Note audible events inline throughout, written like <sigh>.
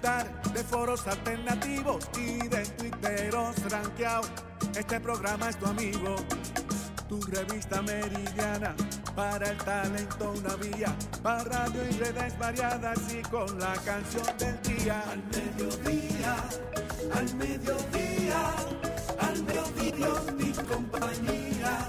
de foros alternativos y de tuiteros rankeados, este programa es tu amigo. Tu revista meridiana, para el talento una vía, para radio y redes variadas y con la canción del día. Al mediodía, al mediodía, al mediodía mi compañía.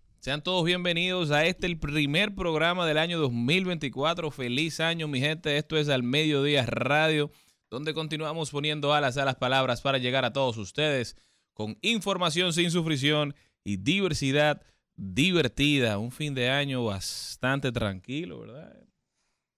Sean todos bienvenidos a este, el primer programa del año 2024. Feliz año, mi gente. Esto es Al Mediodía Radio, donde continuamos poniendo alas a las palabras para llegar a todos ustedes con información sin sufrición y diversidad divertida. Un fin de año bastante tranquilo, ¿verdad?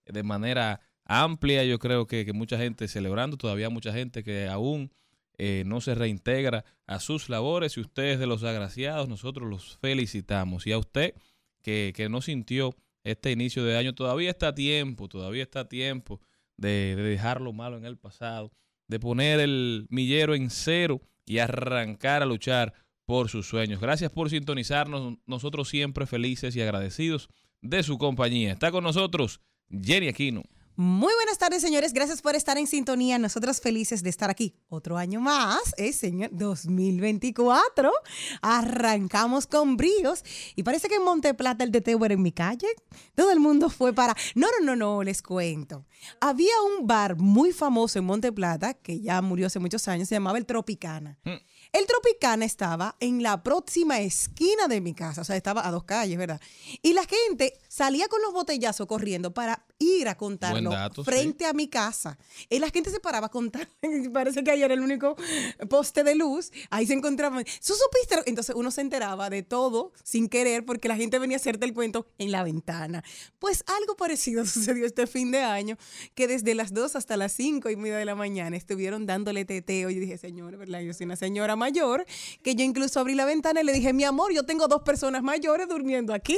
De manera amplia, yo creo que, que mucha gente celebrando, todavía mucha gente que aún eh, no se reintegra a sus labores y ustedes de los agraciados, nosotros los felicitamos. Y a usted que, que no sintió este inicio de año, todavía está a tiempo, todavía está a tiempo de, de dejar lo malo en el pasado, de poner el millero en cero y arrancar a luchar por sus sueños. Gracias por sintonizarnos, nosotros siempre felices y agradecidos de su compañía. Está con nosotros Jenny Aquino. Muy buenas tardes, señores. Gracias por estar en sintonía. Nosotros felices de estar aquí. Otro año más, ¿eh, señor? 2024. Arrancamos con bríos. Y parece que en Monteplata el de Teuer en mi calle. Todo el mundo fue para. No, no, no, no, les cuento. Había un bar muy famoso en Monteplata, que ya murió hace muchos años, se llamaba el Tropicana. El Tropicana estaba en la próxima esquina de mi casa, o sea, estaba a dos calles, ¿verdad? Y la gente salía con los botellazos corriendo para ir a contarlo dato, frente a mi casa. Y la gente se paraba a contar. <laughs> Parece que ayer era el único poste de luz. Ahí se encontraban. ¿Tú supiste? Entonces uno se enteraba de todo sin querer porque la gente venía a hacerte el cuento en la ventana. Pues algo parecido <laughs> sucedió este fin de año, que desde las 2 hasta las 5 y media de la mañana estuvieron dándole teteo. Y dije, señor, ¿verdad? Yo soy una señora mayor, que yo incluso abrí la ventana y le dije, mi amor, yo tengo dos personas mayores durmiendo aquí.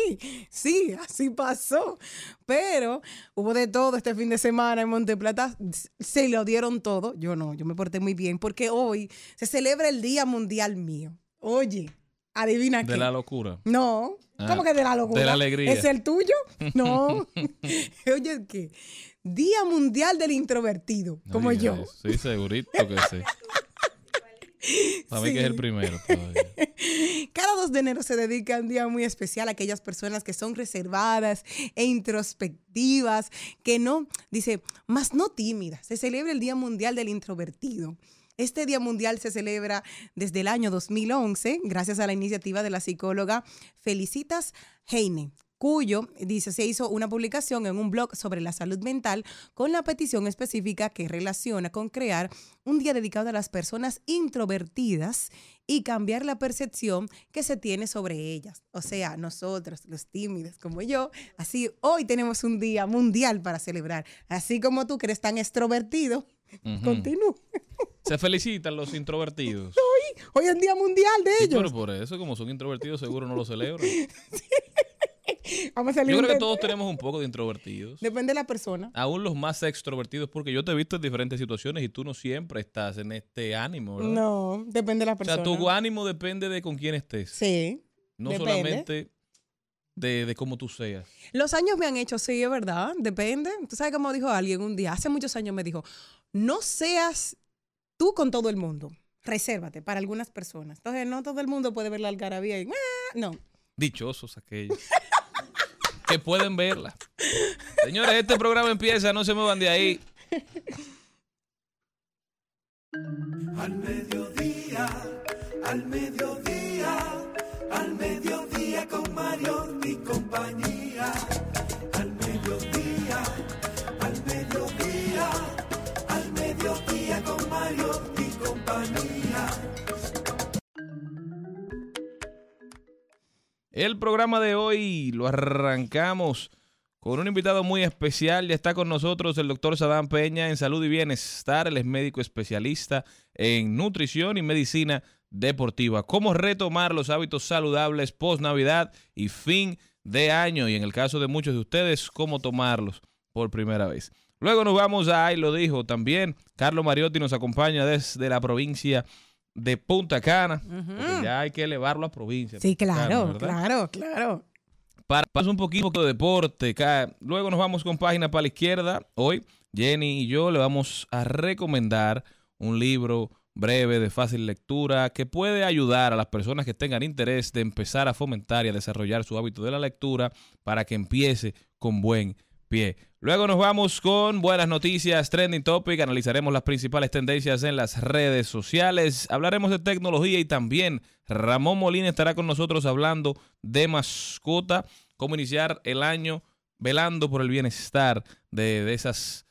Sí, así pasó. Pero hubo de todo este fin de semana en Monteplata. Se lo dieron todo. Yo no, yo me porté muy bien porque hoy se celebra el Día Mundial mío. Oye, adivina qué. De la locura. No, Ah, ¿cómo que de la locura? de la alegría. ¿Es el tuyo? <laughs> No. <laughs> Oye, ¿qué? Día Mundial del Introvertido, como yo. eso. Sí, segurito que sí. <laughs> <laughs> Para mí que es el Sí. primero todavía. <laughs> Cada 2 de enero se dedica un día muy especial a aquellas personas que son reservadas e introspectivas, que no, dice, más no tímidas. Se celebra el Día Mundial del Introvertido. Este Día Mundial se celebra desde el año 2011 gracias a la iniciativa de la psicóloga Felicitas Heine cuyo, dice, se hizo una publicación en un blog sobre la salud mental con la petición específica que relaciona con crear un día dedicado a las personas introvertidas y cambiar la percepción que se tiene sobre ellas. O sea, nosotros, los tímidos como yo, así hoy tenemos un día mundial para celebrar. Así como tú que eres tan extrovertido, continúa. Se felicitan los introvertidos. Hoy, hoy es día mundial de Sí, ellos. pero por eso, como son introvertidos, seguro no lo celebran. <laughs> <laughs> Vamos a salir Yo creo que todos tenemos un poco de introvertidos. Depende de la persona. Aún los más extrovertidos, porque yo te he visto en diferentes situaciones y tú no siempre estás en este ánimo, ¿verdad? No, depende de la O persona. sea, tu ánimo depende de con quién estés. Sí. no depende. solamente de, de cómo tú seas. Los años me han hecho, sí, es verdad, depende. Tú sabes cómo dijo alguien un día, hace muchos años me dijo, no seas tú con todo el mundo. Resérvate para algunas personas. Entonces, no todo el mundo puede ver la algarabía y, "Ah", no. Dichosos aquellos <laughs> que pueden verla. Señores, este programa empieza, no se muevan de ahí. Al mediodía, al mediodía, al mediodía con Mario y compañía. El programa de hoy lo arrancamos con un invitado muy especial. Ya está con nosotros el doctor Sadán Peña en salud y bienestar. Él es médico especialista en nutrición y medicina deportiva. Cómo retomar los hábitos saludables post Navidad y fin de año. Y en el caso de muchos de ustedes, cómo tomarlos por primera vez. Luego nos vamos a, ahí lo dijo también, Carlos Mariotti nos acompaña desde la provincia de Punta Cana. Porque ya hay que elevarlo a provincia. Sí, Cana, claro, claro, claro. para pasar un poquito de deporte. Luego nos vamos con página para la izquierda. Hoy Jenny y yo le vamos a recomendar un libro breve de fácil lectura que puede ayudar a las personas que tengan interés de empezar a fomentar y a desarrollar su hábito de la lectura para que empiece con buen pie. Luego nos vamos con buenas noticias, trending topic, analizaremos las principales tendencias en las redes sociales, hablaremos de tecnología y también Ramón Molina estará con nosotros hablando de mascota, cómo iniciar el año velando por el bienestar de, esas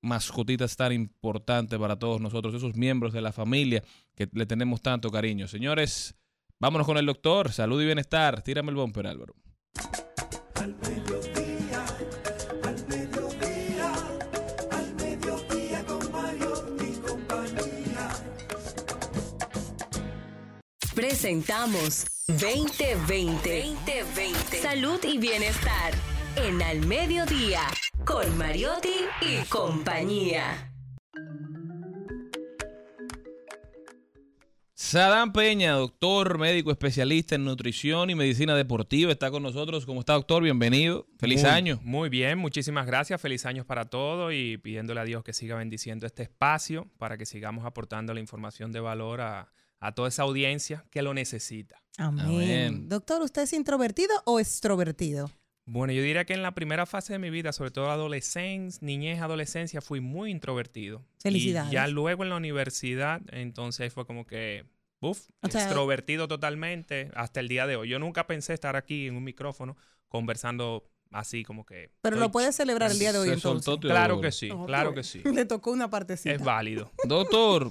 mascotitas tan importantes para todos nosotros, esos miembros de la familia que le tenemos tanto cariño. Señores, vámonos con el doctor, salud y bienestar. Tírame el bumper, Álvaro. Al Presentamos 2020. 2020. Salud y bienestar. En Al Mediodía. Con Mariotti y compañía. Sadán Peña, doctor, médico especialista en nutrición y medicina deportiva, está con nosotros. ¿Cómo está, doctor? Bienvenido. Feliz Muy- año. Muy bien, muchísimas gracias. Feliz años para todos y pidiéndole a Dios que siga bendiciendo este espacio para que sigamos aportando la información de valor a, a toda esa audiencia que lo necesita. Amén. Amén. Doctor, ¿usted es introvertido o extrovertido? Bueno, yo diría que en la primera fase de mi vida, sobre todo adolescencia, niñez, adolescencia, fui muy introvertido. Felicidades. Y ya luego en la universidad, entonces ahí fue como que, uff, sea- extrovertido totalmente hasta el día de hoy. Yo nunca pensé estar aquí en un micrófono conversando así como que... Pero estoy lo puede celebrar el día de hoy Se entonces. soltó Claro que sí, claro que sí. Le tocó una partecita. Es válido. Doctor,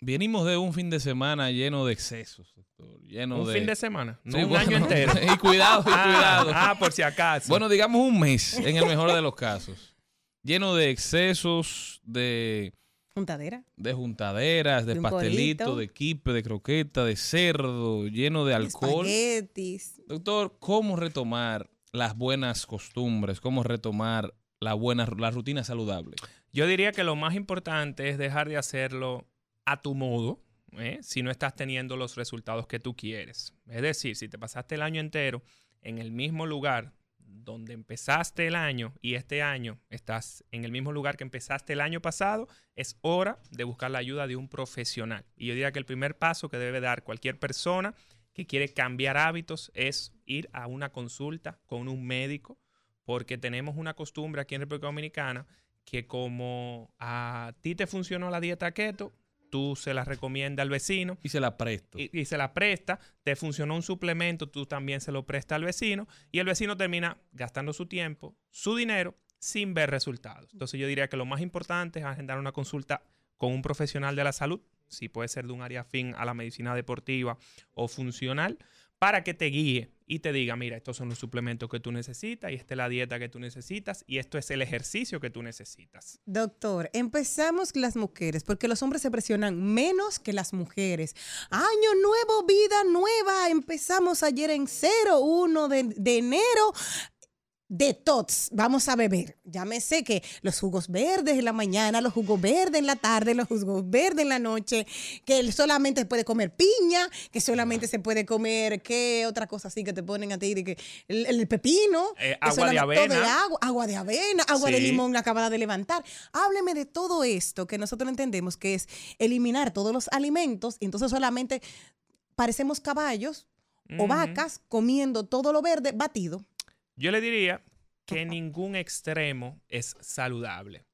venimos de un fin de semana lleno de excesos, doctor. Lleno Un de... fin de semana, no Sí, un bueno, año <laughs> entero. y cuidado, y cuidado. Ah, ah, por si acaso. Bueno, digamos un mes, en el mejor de los casos. Lleno de excesos, de, Juntadera. de juntaderas, de, De pastelito, de quipe, de croqueta, de cerdo, lleno de alcohol. Espaguetis. Doctor, ¿cómo retomar las buenas costumbres? ¿Cómo retomar la buena, la rutina saludable? Yo diría que lo más importante es dejar de hacerlo a tu modo, ¿eh? si no estás teniendo los resultados que tú quieres. Es decir, si te pasaste el año entero en el mismo lugar donde empezaste el año y este año estás en el mismo lugar que empezaste el año pasado, es hora de buscar la ayuda de un profesional. Y yo diría que el primer paso que debe dar cualquier persona que quiere cambiar hábitos es ir a una consulta con un médico, porque tenemos una costumbre aquí en República Dominicana que como a ti te funcionó la dieta keto, tú se la recomiendas al vecino Y se la presto. y, y se la presta, te funcionó un suplemento, tú también se lo prestas al vecino y el vecino termina gastando su tiempo, su dinero, sin ver resultados. Entonces yo diría que lo más importante es agendar una consulta con un profesional de la salud, si puede ser de un área afín a la medicina deportiva o funcional, para que te guíe y te diga, mira, estos son los suplementos que tú necesitas y esta es la dieta que tú necesitas y esto es el ejercicio que tú necesitas. Doctor, empezamos las mujeres, porque los hombres se presionan menos que las mujeres. Año nuevo, vida nueva. Empezamos ayer en 0, 1 de, de enero. De tots vamos a beber. Llámese que los jugos verdes en la mañana, los jugos verdes en la tarde, los jugos verdes en la noche, que solamente puede comer piña, que solamente se puede comer, ¿qué otra cosa así que te ponen a ti? De que el, el pepino. Eh, que agua de avena. agua, agua de avena, agua de limón acabada de levantar. Hábleme de todo esto que nosotros entendemos que es eliminar todos los alimentos y entonces solamente parecemos caballos o vacas comiendo todo lo verde batido. Yo le diría que ningún extremo es saludable.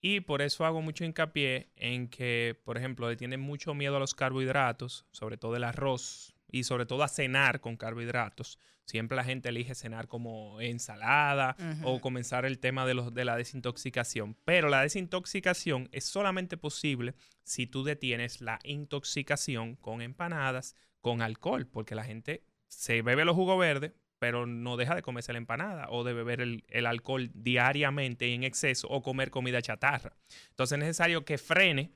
Y por eso hago mucho hincapié en que, por ejemplo, le tienen mucho miedo a los carbohidratos, sobre todo el arroz, y sobre todo a cenar con carbohidratos. Siempre la gente elige cenar como ensalada o comenzar el tema de, los, de la desintoxicación. Pero la desintoxicación es solamente posible si tú detienes la intoxicación con empanadas, con alcohol, porque la gente se bebe los jugos verdes, pero no deja de comerse la empanada o de beber el, alcohol diariamente en exceso o comer comida chatarra. Entonces es necesario que frene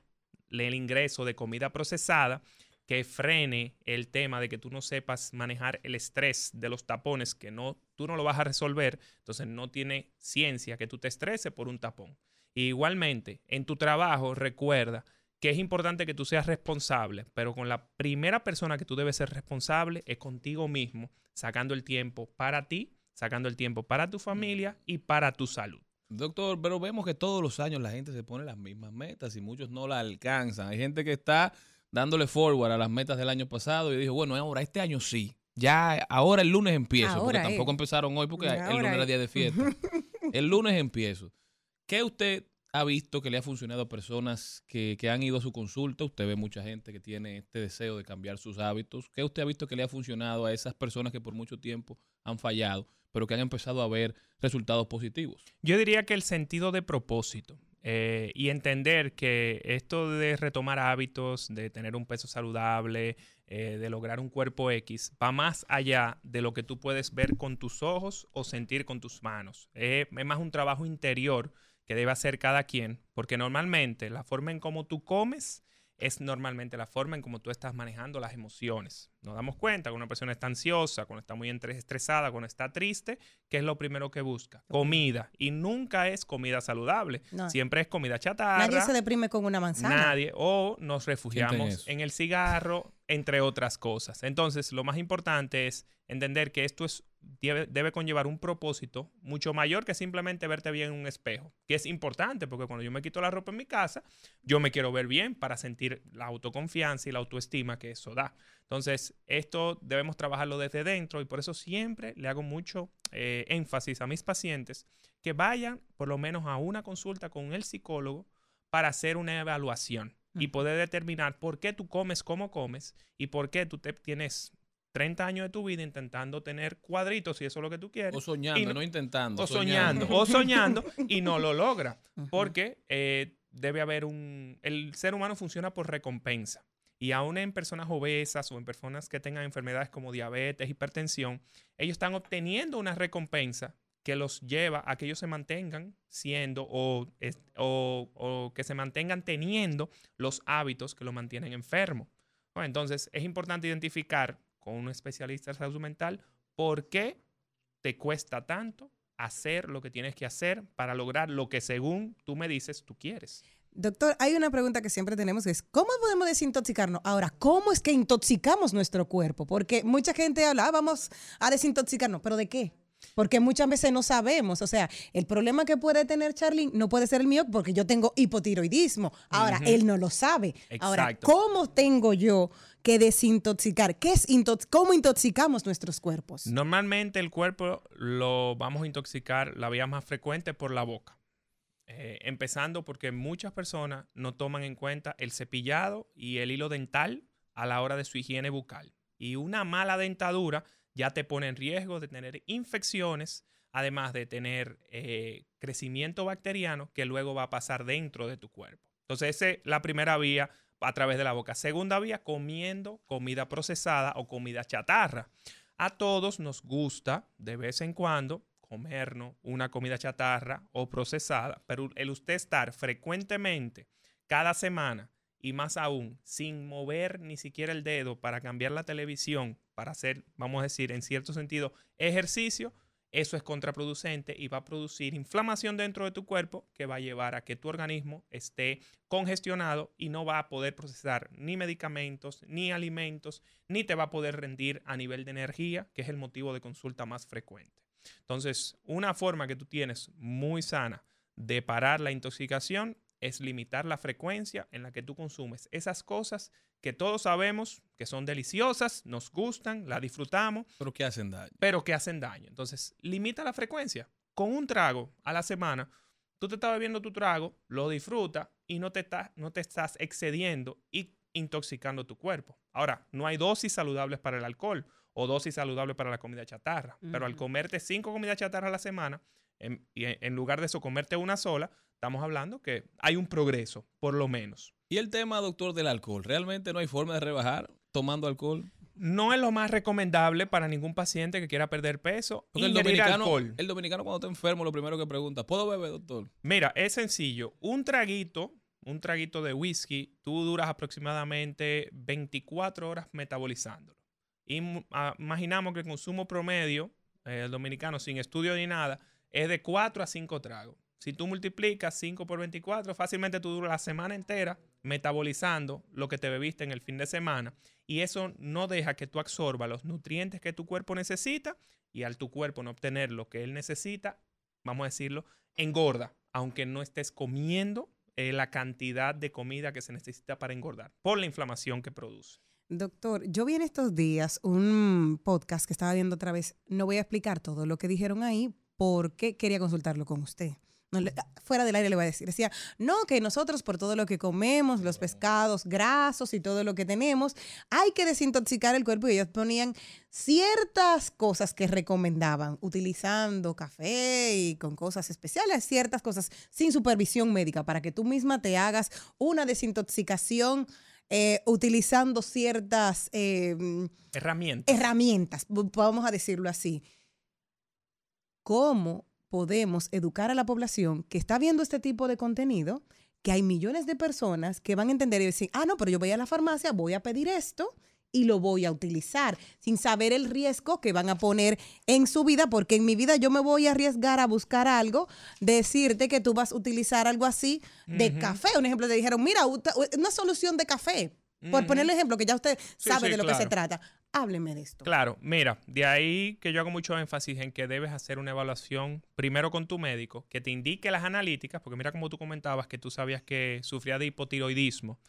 el ingreso de comida procesada, que frene el tema de que tú no sepas manejar el estrés de los tapones, que no, tú no lo vas a resolver, entonces no tiene ciencia que tú te estreses por un tapón. Igualmente, en tu trabajo, recuerda que es importante que tú seas responsable, pero con la primera persona que tú debes ser responsable es contigo mismo, sacando el tiempo para ti, sacando el tiempo para tu familia y para tu salud. Doctor, pero vemos que todos los años la gente se pone las mismas metas y muchos no las alcanzan. Hay gente que está dándole forward a las metas del año pasado y dijo, bueno, ahora este año sí. Ya ahora el lunes empiezo, Ahora porque tampoco empezaron hoy porque el lunes era es. día de fiesta. <laughs> el lunes empiezo. ¿Qué usted ha visto que le ha funcionado a personas que, que han ido a su consulta? Usted ve mucha gente que tiene este deseo de cambiar sus hábitos. ¿Qué usted ha visto que le ha funcionado a esas personas que por mucho tiempo han fallado, pero que han empezado a ver resultados positivos? Yo diría que el sentido de propósito eh, y entender que esto de retomar hábitos, de tener un peso saludable, eh, de lograr un cuerpo X, va más allá de lo que tú puedes ver con tus ojos o sentir con tus manos. Eh, es más un trabajo interior que debe hacer cada quien, porque normalmente la forma en cómo tú comes es normalmente la forma en cómo tú estás manejando las emociones. Nos damos cuenta que una persona está ansiosa, cuando está muy estresada, cuando está triste, ¿qué es lo primero que busca? Comida. Y nunca es comida saludable. No. Siempre es comida chatarra. Nadie se deprime con una manzana. Nadie. O nos refugiamos en el cigarro, entre otras cosas. Entonces, lo más importante es entender que esto es, debe, debe conllevar un propósito mucho mayor que simplemente verte bien en un espejo. Que es importante, porque cuando yo me quito la ropa en mi casa, yo me quiero ver bien para sentir la autoconfianza y la autoestima que eso da. Entonces, esto debemos trabajarlo desde dentro y por eso siempre le hago mucho eh, énfasis a mis pacientes que vayan por lo menos a una consulta con el psicólogo para hacer una evaluación y poder determinar por qué tú comes como comes y por qué tú te tienes 30 años de tu vida intentando tener cuadritos si eso es lo que tú quieres. O soñando, Y no, intentando. o soñando, o soñando <laughs> y no lo logra. Porque eh, debe haber un... El ser humano funciona por recompensa. Y aún en personas obesas o en personas que tengan enfermedades como diabetes, hipertensión, ellos están obteniendo una recompensa que los lleva a que ellos se mantengan siendo o, o- o que se mantengan teniendo los hábitos que los mantienen enfermos. Bueno, entonces, es importante identificar con un especialista de salud mental por qué te cuesta tanto hacer lo que tienes que hacer para lograr lo que según tú me dices tú quieres. Doctor, hay una pregunta que siempre tenemos que es, ¿cómo podemos desintoxicarnos? Ahora, ¿cómo es que intoxicamos nuestro cuerpo? Porque mucha gente habla, "Ah, vamos a desintoxicarnos, pero ¿de qué? Porque muchas veces no sabemos. O sea, el problema que puede tener Charly no puede ser el mío porque yo tengo hipotiroidismo. Ahora, él no lo sabe. Ahora. ¿cómo tengo yo que desintoxicar? ¿Qué es intox- ¿Cómo intoxicamos nuestros cuerpos? Normalmente el cuerpo lo vamos a intoxicar la vía más frecuente por la boca. Eh, empezando porque muchas personas no toman en cuenta el cepillado y el hilo dental a la hora de su higiene bucal. Y una mala dentadura ya te pone en riesgo de tener infecciones, además de tener eh, crecimiento bacteriano que luego va a pasar dentro de tu cuerpo. Entonces, esa es la primera vía a través de la boca. Segunda vía, comiendo comida procesada o comida chatarra. A todos nos gusta de vez en cuando comernos una comida chatarra o procesada, pero el usted estar frecuentemente cada semana y más aún sin mover ni siquiera el dedo para cambiar la televisión, para hacer, vamos a decir, en cierto sentido, ejercicio, eso es contraproducente y va a producir inflamación dentro de tu cuerpo que va a llevar a que tu organismo esté congestionado y no va a poder procesar ni medicamentos, ni alimentos, ni te va a poder rendir a nivel de energía, que es el motivo de consulta más frecuente. Entonces, una forma que tú tienes muy sana de parar la intoxicación es limitar la frecuencia en la que tú consumes esas cosas que todos sabemos que son deliciosas, nos gustan, las disfrutamos. Pero que hacen daño. Pero que hacen daño. Entonces, limita la frecuencia. Con un trago a la semana, tú te estás bebiendo tu trago, lo disfrutas y no te, no te estás excediendo y intoxicando tu cuerpo. Ahora, no hay dosis saludables para el alcohol o dosis saludables para la comida chatarra, pero al comerte cinco comidas chatarra a la semana, y en lugar de eso comerte una sola, estamos hablando que hay un progreso, por lo menos. Y el tema, doctor, del alcohol, ¿realmente no hay forma de rebajar tomando alcohol? No es lo más recomendable para ningún paciente que quiera perder peso. Porque el dominicano, alcohol. el dominicano cuando está enfermo lo primero que pregunta, ¿puedo beber, doctor? Mira, es sencillo. Un traguito, un traguito de whisky, tú duras aproximadamente 24 horas metabolizándolo. Y ah, imaginamos que el consumo promedio, eh, el dominicano sin estudio ni nada, es de 4 a 5 tragos. Si tú multiplicas 5 por 24, fácilmente tú duras la semana entera metabolizando lo que te bebiste en el fin de semana. Y eso no deja que tú absorba los nutrientes que tu cuerpo necesita y al tu cuerpo no obtener lo que él necesita, vamos a decirlo, engorda, aunque no estés comiendo eh, la cantidad de comida que se necesita para engordar, por la inflamación que produce. Doctor, yo vi en estos días un podcast que estaba viendo otra vez. No voy a explicar todo lo que dijeron ahí porque quería consultarlo con usted fuera del aire le voy a decir, decía, no, que nosotros por todo lo que comemos, los pescados grasos y todo lo que tenemos, hay que desintoxicar el cuerpo y ellos ponían ciertas cosas que recomendaban, utilizando café y con cosas especiales, ciertas cosas sin supervisión médica para que tú misma te hagas una desintoxicación. Eh, utilizando ciertas em, herramientas. herramientas, vamos a decirlo así. ¿Cómo podemos educar a la población que está viendo este tipo de contenido, que hay millones de personas que van a entender y decir, ah, no, pero yo voy a la farmacia, voy a pedir esto y lo voy a utilizar sin saber el riesgo que van a poner en su vida, porque en mi vida yo me voy a arriesgar a buscar algo, decirte que tú vas a utilizar algo así de café. Un ejemplo, te dijeron, mira, una solución de café. Por ponerle ejemplo, que ya usted sabe de lo que se trata. Hábleme de esto. Claro, mira, de ahí que yo hago mucho énfasis en que debes hacer una evaluación primero con tu médico, que te indique las analíticas, porque mira como tú comentabas que tú sabías que sufría de hipotiroidismo,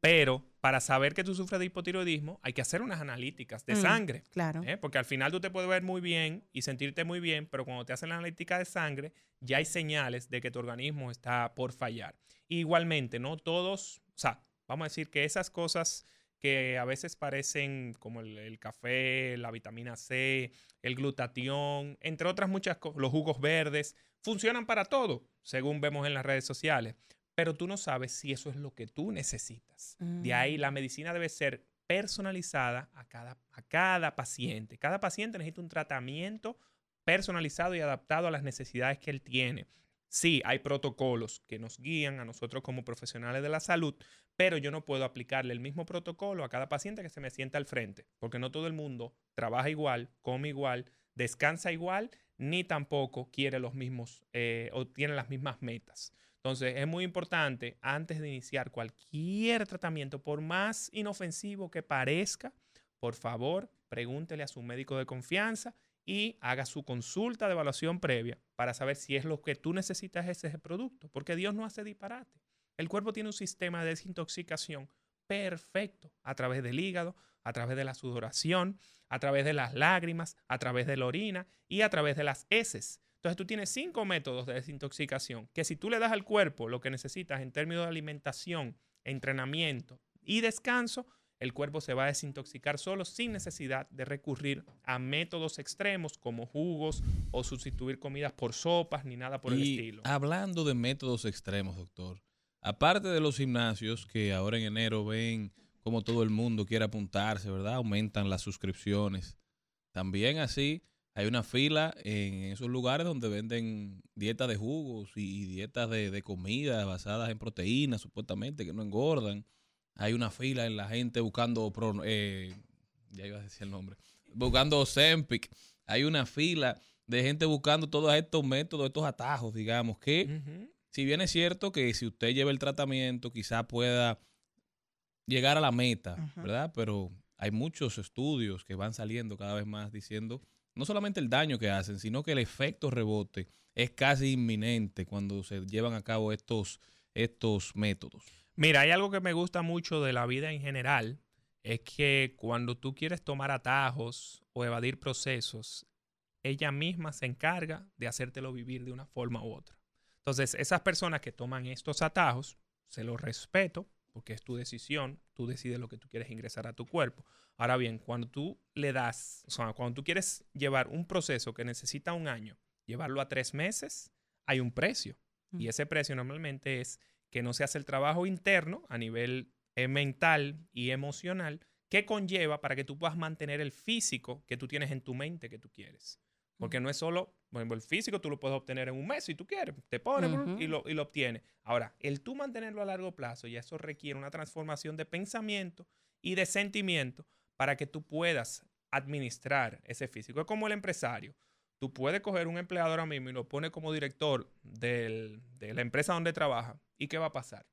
pero para saber que tú sufres de hipotiroidismo hay que hacer unas analíticas de mm, sangre. Claro. ¿eh? Porque al final tú te puedes ver muy bien y sentirte muy bien, pero cuando te hacen la analítica de sangre ya hay señales de que tu organismo está por fallar. Igualmente, no todos, o sea, vamos a decir que esas cosas que a veces parecen como el, café, la vitamina C, el glutatión, entre otras muchas cosas, los jugos verdes, funcionan para todo, según vemos en las redes sociales. Pero tú no sabes si eso es lo que tú necesitas. De ahí la mm. medicina debe ser personalizada a cada, a cada paciente. Cada paciente necesita un tratamiento personalizado y adaptado a las necesidades que él tiene. Sí, hay protocolos que nos guían a nosotros como profesionales de la salud, pero yo no puedo aplicarle el mismo protocolo a cada paciente que se me sienta al frente, porque no todo el mundo trabaja igual, come igual, descansa igual, ni tampoco quiere los mismos eh, o tiene las mismas metas. Entonces es muy importante, antes de iniciar cualquier tratamiento, por más inofensivo que parezca, por favor, pregúntele a su médico de confianza y haga su consulta de evaluación previa para saber si es lo que tú necesitas ese producto, porque Dios no hace disparate. El cuerpo tiene un sistema de desintoxicación perfecto a través del hígado, a través de la sudoración, a través de las lágrimas, a través de la orina y a través de las heces. Entonces tú tienes cinco métodos de desintoxicación que si tú le das al cuerpo lo que necesitas en términos de alimentación, entrenamiento y descanso, el cuerpo se va a desintoxicar solo sin necesidad de recurrir a métodos extremos como jugos o sustituir comidas por sopas ni nada por el estilo. Hablando de métodos extremos, doctor, aparte de los gimnasios que ahora en enero ven como todo el mundo quiere apuntarse, ¿verdad? Aumentan las suscripciones. También así hay una fila en esos lugares donde venden dietas de jugos y dietas de, de comida basadas en proteínas, supuestamente, que no engordan. Hay una fila en la gente buscando, eh, ya iba a decir el nombre, buscando Ozempic. Hay una fila de gente buscando todos estos métodos, estos atajos, digamos, que si bien es cierto que si usted lleva el tratamiento, quizá pueda llegar a la meta. ¿verdad? Pero hay muchos estudios que van saliendo cada vez más diciendo no solamente el daño que hacen, sino que el efecto rebote es casi inminente cuando se llevan a cabo estos, estos métodos. Mira, hay algo que me gusta mucho de la vida en general, es que cuando tú quieres tomar atajos o evadir procesos, ella misma se encarga de hacértelo vivir de una forma u otra. Entonces, esas personas que toman estos atajos, se los respeto, porque es tu decisión, tú decides lo que tú quieres ingresar a tu cuerpo. Ahora bien, cuando tú le das, o sea, cuando tú quieres llevar un proceso que necesita un año, llevarlo a tres meses, hay un precio. Y Mm. ese precio normalmente es que no se hace el trabajo interno a nivel eh, mental y emocional que conlleva para que tú puedas mantener el físico que tú tienes en tu mente que tú quieres. Porque no es solo, por ejemplo, el físico tú lo puedes obtener en un mes si tú quieres, te pones y, lo, y lo obtienes. Ahora, el tú mantenerlo a largo plazo, ya eso requiere una transformación de pensamiento y de sentimiento para que tú puedas administrar ese físico. Es como el empresario. Tú puedes coger un empleado ahora mismo y lo pones como director del- de la empresa donde trabaja. ¿Y qué va a pasar?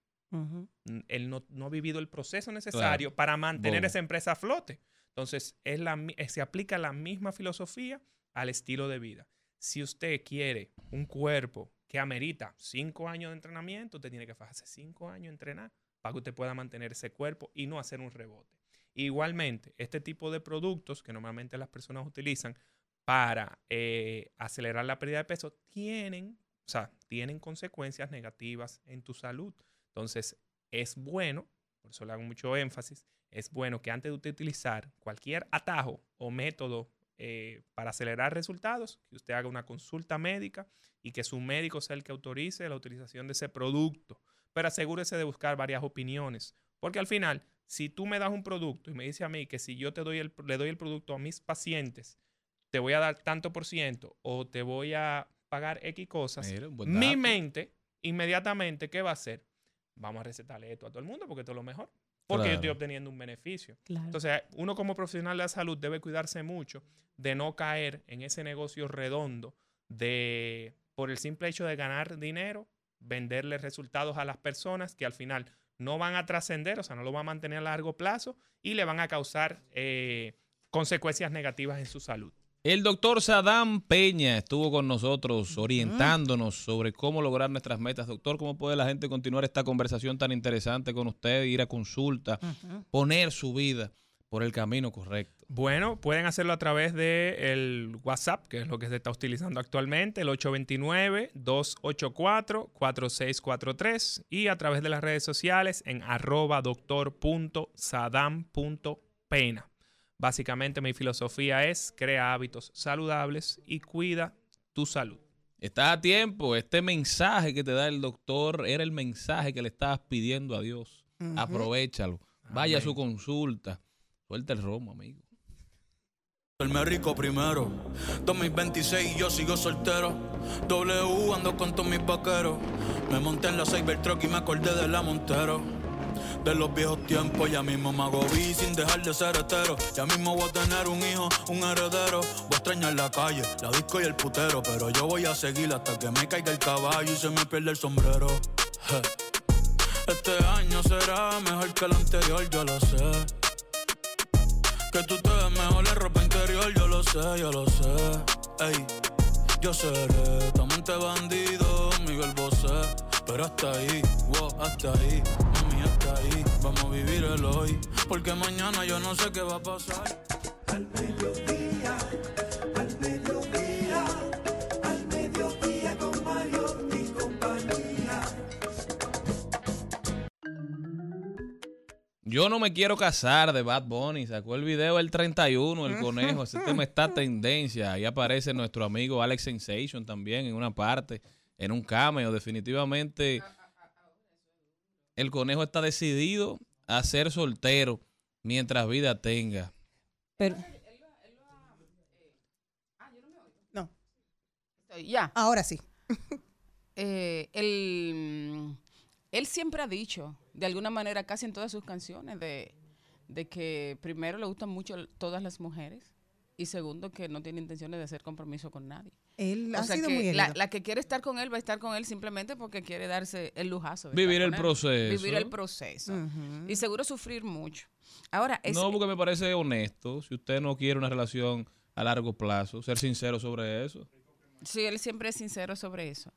Él no, no ha vivido el proceso necesario para mantener Boom. esa empresa a flote. Entonces, es la eh, se aplica la misma filosofía al estilo de vida. Si usted quiere un cuerpo que amerita cinco años de entrenamiento, usted tiene que fajarse cinco años entrenar para que usted pueda mantener ese cuerpo y no hacer un rebote. Igualmente, este tipo de productos que normalmente las personas utilizan para eh, acelerar la pérdida de peso tienen, o sea, tienen consecuencias negativas en tu salud. Entonces, es bueno, por eso le hago mucho énfasis, es bueno que antes de utilizar cualquier atajo o método eh, para acelerar resultados, que usted haga una consulta médica y que su médico sea el que autorice la utilización de ese producto. Pero asegúrese de buscar varias opiniones, porque al final, si tú me das un producto y me dice a mí que si yo te doy el, le doy el producto a mis pacientes, te voy a dar tanto por ciento o te voy a pagar X cosas, Mira, mi mente inmediatamente, ¿qué va a hacer? Vamos a recetarle esto a todo el mundo porque esto es lo mejor. Porque yo estoy obteniendo un beneficio. Claro. Entonces, uno como profesional de la salud debe cuidarse mucho de no caer en ese negocio redondo de, por el simple hecho de ganar dinero, venderle resultados a las personas que al final no van a trascender, o sea, no lo van a mantener a largo plazo y le van a causar eh, consecuencias negativas en su salud. El doctor Sadam Peña estuvo con nosotros orientándonos sobre cómo lograr nuestras metas. Doctor, ¿cómo puede la gente continuar esta conversación tan interesante con usted, ir a consulta, poner su vida por el camino correcto? Bueno, pueden hacerlo a través del WhatsApp, que es lo que se está utilizando actualmente, el 829-284-4643 y a través de las redes sociales en arroba doctor.sadam.pena. Básicamente mi filosofía es crea hábitos saludables y cuida tu salud. Estás a tiempo. Este mensaje que te da el doctor era el mensaje que le estabas pidiendo a Dios. Aprovechalo. Vaya a su consulta. Suelta el romo, amigo. El rico primero. 2026 y yo sigo soltero. W ando con todos mis vaqueros. Me monté en la Cybertruck y me acordé de la Montero. De los viejos tiempos, ya mismo me agobié sin dejar de ser hetero. Ya mismo voy a tener un hijo, un heredero. Voy a extrañar la calle, la disco y el putero. Pero yo voy a seguir hasta que me caiga el caballo y se me pierda el sombrero. Este año será mejor que el anterior, yo lo sé. Que tú te ves mejor ropa interior, yo lo sé, yo lo sé. Ey, yo seré tu bandido, Miguel Bosé. Pero hasta ahí, wow, hasta ahí, mami, hasta ahí. Vamos a vivir el hoy, porque mañana yo no sé qué va a pasar. Al mediodía, al mediodía, al mediodía con Mario y compañía. Yo no me quiero casar de Bad Bunny. Sacó el video el 31, el conejo. Ese tema está tendencia. Ahí aparece nuestro amigo Alex Sensation también en una parte, en un cameo. Definitivamente, el conejo está decidido a ser soltero mientras vida tenga. Pero, no, Ya. ahora sí. <laughs> Eh, él, él siempre ha dicho, de alguna manera, casi en todas sus canciones, de, de que primero le gustan mucho todas las mujeres y segundo, que no tiene intenciones de hacer compromiso con nadie. Él O ha sea sido que muy la, que quiere estar con él va a estar con él simplemente porque quiere darse el lujazo. de Vivir el proceso. Vivir el proceso. Y seguro sufrir mucho. Ahora, es, No, porque me parece honesto. Si usted no quiere una relación a largo plazo, ser sincero sobre eso. sí, él siempre es sincero sobre eso.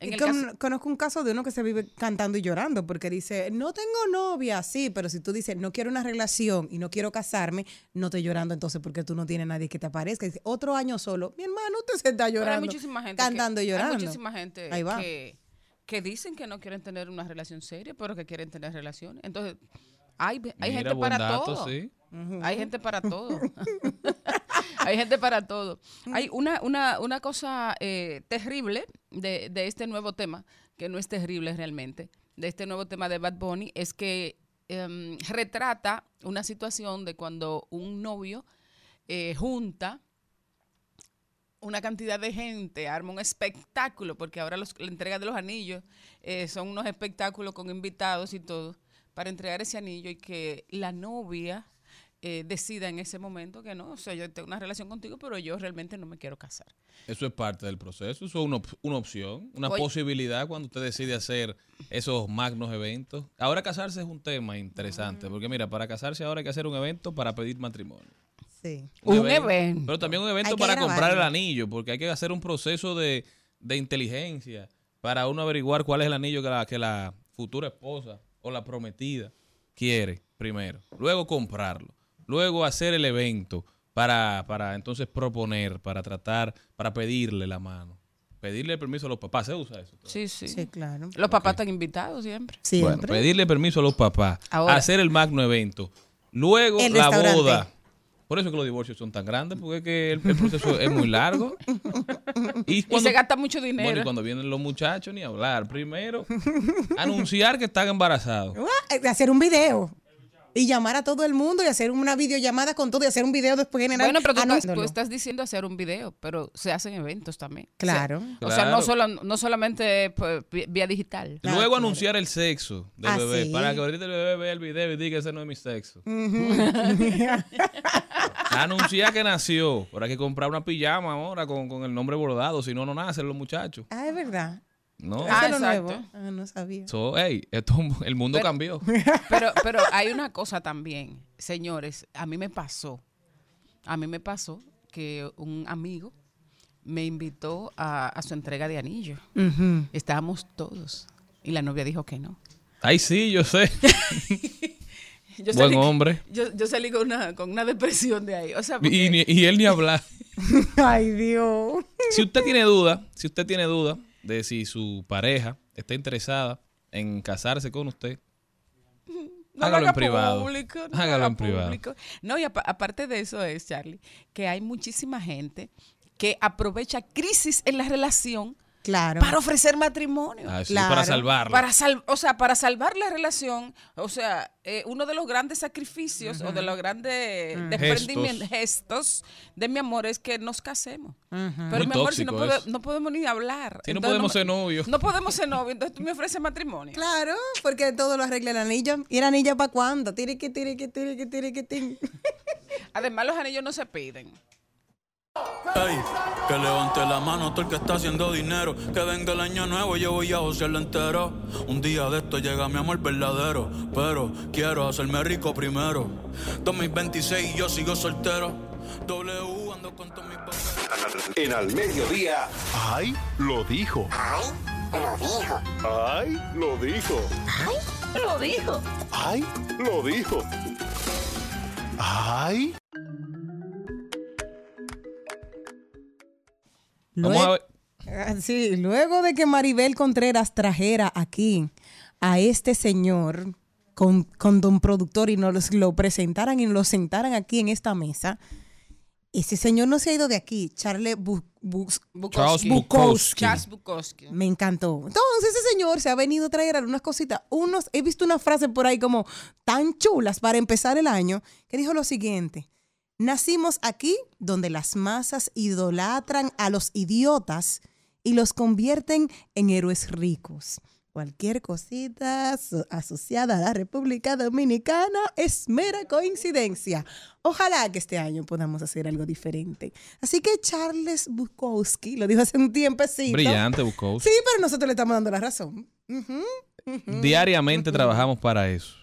En Y el con- caso- conozco un caso de uno que se vive cantando y llorando porque dice, no tengo novia, sí, pero si tú dices, no quiero una relación y no quiero casarme, no estoy llorando entonces porque tú no tienes nadie que te aparezca. Dice, otro año solo, mi hermano, usted se está pero llorando. hay muchísima gente, cantando que, y llorando. Hay muchísima gente Ahí va. que, que dicen que no quieren tener una relación seria, pero que quieren tener relaciones. Entonces, hay, hay Mira, gente para dato, todo. sí. Hay gente para todo. <laughs> <laughs> Hay gente para todo. Hay una, una, una cosa eh, terrible de, de este nuevo tema, que no es terrible realmente, de este nuevo tema de Bad Bunny, es que em, retrata una situación de cuando un novio eh, junta una cantidad de gente, arma un espectáculo, porque ahora los- la entrega de los anillos eh, son unos espectáculos con invitados y todo, para entregar ese anillo y que la novia eh, decida en ese momento que no, o sea, yo tengo una relación contigo, pero yo realmente no me quiero casar. Eso es parte del proceso. Eso es una, op- una opción, una Oye. posibilidad cuando usted decide hacer esos magnos eventos. Ahora casarse es un tema interesante, Mm. porque mira, para casarse ahora hay que hacer un evento para pedir matrimonio. Sí. Un evento. Pero también un evento para comprar el anillo, porque hay que hacer un proceso de, de inteligencia para uno averiguar cuál es el anillo que la, que la futura esposa o la prometida quiere primero. Luego comprarlo. Luego hacer el evento para, para entonces proponer, para tratar, para pedirle la mano. Pedirle permiso a los papás. ¿Se usa eso? Sí, sí. Sí, claro. Los papás están invitados siempre. Siempre. Bueno, pedirle permiso a los papás, Ahora. hacer el magno evento, luego El la boda. Por eso es que los divorcios son tan grandes, porque es que el, el proceso es muy largo. <laughs> Y, Y se gasta mucho dinero. bueno, y cuando vienen los muchachos, ni hablar. Primero, anunciar que están embarazados. <laughs> Hacer un video. Y llamar a todo el mundo y hacer una videollamada con todo y hacer un video después general. Bueno, pero tú, estás, tú estás diciendo hacer un video, pero se hacen eventos también. Claro. O sea, Claro. no, solo, no solamente pues, vía digital. Claro, luego claro. anunciar el sexo del Ah, bebé. sí. Para que ahorita el bebé vea el video y diga ese no es mi sexo. <laughs> anunciar que nació. Pero hay que comprar una pijama ahora con, con el nombre bordado. Si no, no nacen los muchachos. Ah, es verdad. No. Ah, es lo exacto. nuevo. Ah, no sabía. So, hey, esto, el mundo Pero- cambió. Pero, pero hay una cosa también, señores, a mí me pasó, a mí me pasó que un amigo me invitó a, a su entrega de anillo. Estábamos todos y la novia dijo que no. Ay, sí, yo sé. <laughs> Yo Buen salí, hombre. yo, yo salí con una, con una depresión de ahí. O sea, porque- Y, ni- y él ni hablar. <laughs> Ay, Dios. Si usted tiene duda, si usted tiene duda de si su pareja está interesada en casarse con usted, <laughs> no hágalo haga en privado. público, no Hágalo haga en privado. No, y apa- aparte de eso es, Charlie, que hay muchísima gente que aprovecha crisis en la relación Claro. para ofrecer matrimonio. Ah, sí, Claro. para salvarla. Para sal- o sea, para salvar la relación, o sea, eh, uno de los grandes sacrificios o de los grandes desprendimientos, gestos de mi amor es que nos casemos. Pero Muy mi amor, si no, no podemos ni hablar. Si no podemos me- ser novios. No podemos ser novios, entonces tú me ofreces matrimonio. Claro, porque todo lo arregla el anillo. ¿Y el anillo para cuándo? Tire que tire que tire que tire que tin. <laughs> Además, los anillos no se piden. Ey, que levante la mano todo el que está haciendo dinero. Que venga el año nuevo, yo voy a josearlo entero. Un día de esto llega mi amor verdadero. Pero quiero hacerme rico primero. 2026 y yo sigo soltero. W ando con todos mis. En al mediodía, ¡Ay! Lo dijo. ¡ay, lo dijo! ¡Ay! Lo dijo. Lo dijo. ¡Ay! Lo dijo. ¡Ay! Vamos a ver. Ah, Sí, luego de que Maribel Contreras trajera aquí a este señor con, con don productor y nos lo presentaran y nos lo sentaran aquí en esta mesa, ese señor no se ha ido de aquí, Charles Bu- Bus- Charles Bukowski. Bukowski. Charles Bukowski. Me encantó. Entonces ese señor se ha venido a traer algunas cositas. Unos, he visto una frase por ahí como tan chulas para empezar el año, que dijo lo siguiente. Nacimos aquí donde las masas idolatran a los idiotas y los convierten en héroes ricos. cualquier cosita aso- asociada a la República Dominicana es mera coincidencia. Ojalá que este año podamos hacer algo diferente. Así que Charles Bukowski lo dijo hace un tiempecito. Brillante, Bukowski. Sí, pero nosotros le estamos dando la razón. Diariamente trabajamos para eso.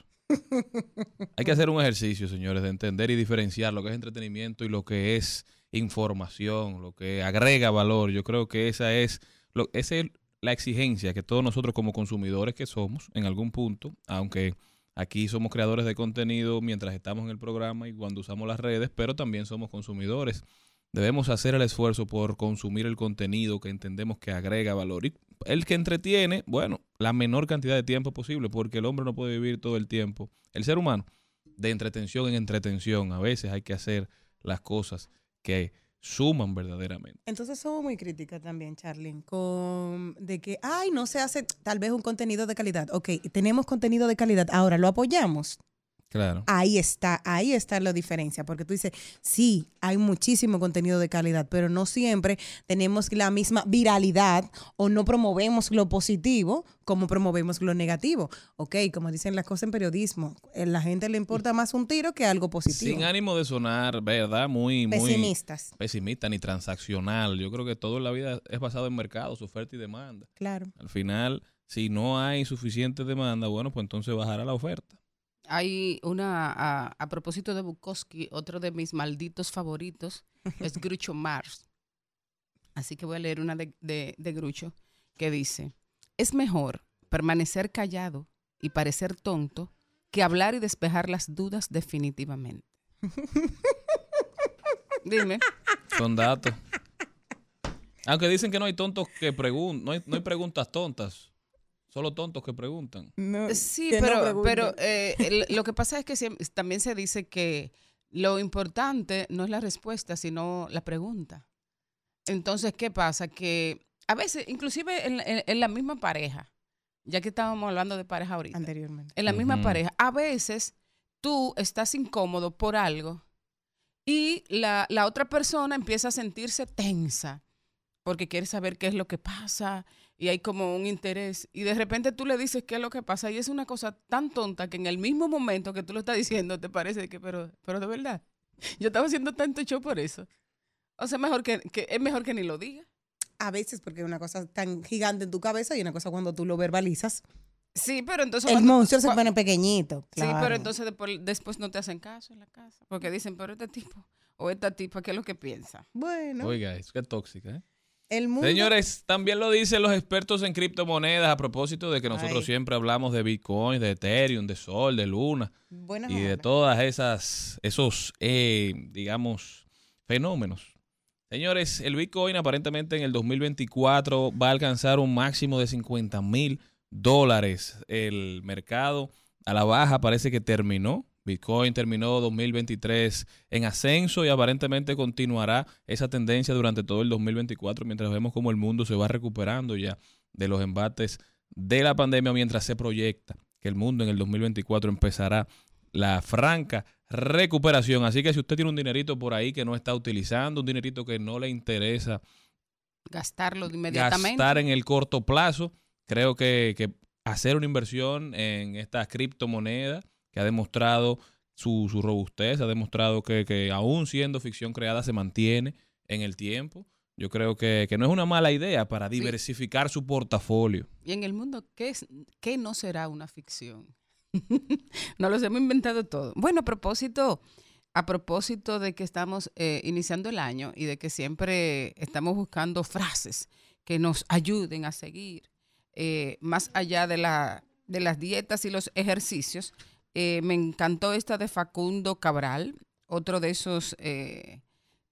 Hay que hacer un ejercicio, señores, de entender y diferenciar lo que es entretenimiento y lo que es información, lo que agrega valor. Yo creo que esa es, lo, esa es la exigencia que todos nosotros como consumidores que somos en algún punto, aunque aquí somos creadores de contenido mientras estamos en el programa y cuando usamos las redes, pero también somos consumidores. Debemos hacer el esfuerzo por consumir el contenido que entendemos que agrega valor. El que entretiene, bueno, la menor cantidad de tiempo posible, porque el hombre no puede vivir todo el tiempo. El ser humano, de entretención en entretención, a veces hay que hacer las cosas que suman verdaderamente. Entonces somos muy críticas también, Charlene, con de que, ay, no se hace tal vez un contenido de calidad. Ok, tenemos contenido de calidad, ahora lo apoyamos. Claro. Ahí está, ahí está la diferencia, porque tú dices, sí, hay muchísimo contenido de calidad, pero no siempre tenemos la misma viralidad o no promovemos lo positivo como promovemos lo negativo. Ok, como dicen las cosas en periodismo, a la gente le importa más un tiro que algo positivo. Sin ánimo de sonar, ¿verdad? Muy, muy Pesimistas, pesimista ni transaccional. Yo creo que todo en la vida es basado en mercados, oferta y demanda. claro. Al final, si no hay suficiente demanda, bueno, pues entonces bajará la oferta. Hay una, a, a propósito de Bukowski, otro de mis malditos favoritos es <laughs> Groucho Mars. Así que voy a leer una de, de, de Groucho que dice, es mejor permanecer callado y parecer tonto que hablar y despejar las dudas definitivamente. <laughs> Dime. Son datos. Aunque dicen que no hay tontos que preguntan, no hay, no hay preguntas tontas, solo tontos que preguntan. No, Sí, que no pero, eh, lo que pasa es que también se dice que lo importante no es la respuesta, sino la pregunta. Entonces, ¿qué pasa? Que a veces, inclusive en, en- en la misma pareja, ya que estábamos hablando de pareja ahorita, anteriormente. en la misma pareja, a veces tú estás incómodo por algo y la, la otra persona empieza a sentirse tensa porque quiere saber qué es lo que pasa y hay como un interés y de repente tú le dices qué es lo que pasa y es una cosa tan tonta que en el mismo momento que tú lo estás diciendo te parece que pero pero de verdad <laughs> yo estaba haciendo tanto show por eso o sea mejor que, que es mejor que ni lo diga A veces porque es una cosa tan gigante en tu cabeza y una cosa cuando tú lo verbalizas. sí pero entonces El cuando- monstruo se pone pequeñito. Sí, claro. pero entonces después, después no te hacen caso en la casa. Porque dicen, pero este tipo o esta tipa, ¿qué es lo que piensa? Bueno, Oiga, es que tóxica, ¿eh? El mundo. Señores, también lo dicen los expertos en criptomonedas a propósito de que nosotros Ay. siempre hablamos de Bitcoin, de Ethereum, de Sol, de Luna y de todas esas, esos, eh, digamos, fenómenos. Señores, el Bitcoin aparentemente en el 2024 va a alcanzar un máximo de 50 mil dólares. El mercado a la baja parece que terminó. Bitcoin terminó 2023 en ascenso y aparentemente continuará esa tendencia durante todo el 2024 mientras vemos cómo el mundo se va recuperando ya de los embates de la pandemia mientras se proyecta que el mundo en el 2024 empezará la franca recuperación. Así que si usted tiene un dinerito por ahí que no está utilizando, un dinerito que no le interesa Gastarlo inmediatamente. gastar en el corto plazo, creo que, que hacer una inversión en esta criptomoneda que ha demostrado su, su robustez, ha demostrado que, que aún siendo ficción creada se mantiene en el tiempo. Yo creo que, que no es una mala idea para diversificar su portafolio. Y en el mundo, ¿qué, es, qué no será una ficción? <laughs> no los hemos inventado todo. Bueno, a propósito, a propósito de que estamos eh, iniciando el año y de que siempre estamos buscando frases que nos ayuden a seguir eh, más allá de, la, de las dietas y los ejercicios, eh, me encantó esta de Facundo Cabral, otro de esos eh,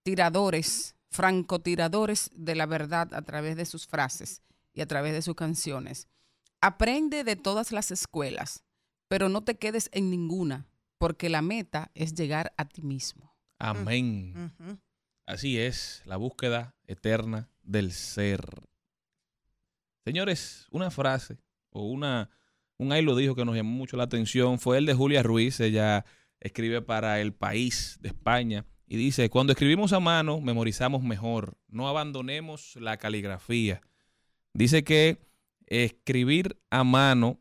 tiradores, francotiradores de la verdad a través de sus frases y a través de sus canciones. Aprende de todas las escuelas, pero no te quedes en ninguna, porque la meta es llegar a ti mismo. Amén. Así es, la búsqueda eterna del ser. Señores, una frase o una, un ahí lo dijo que nos llamó mucho la atención fue el de Julia Ruiz. Ella escribe para El País de España y dice, cuando escribimos a mano, memorizamos mejor. No abandonemos la caligrafía. Dice que escribir a mano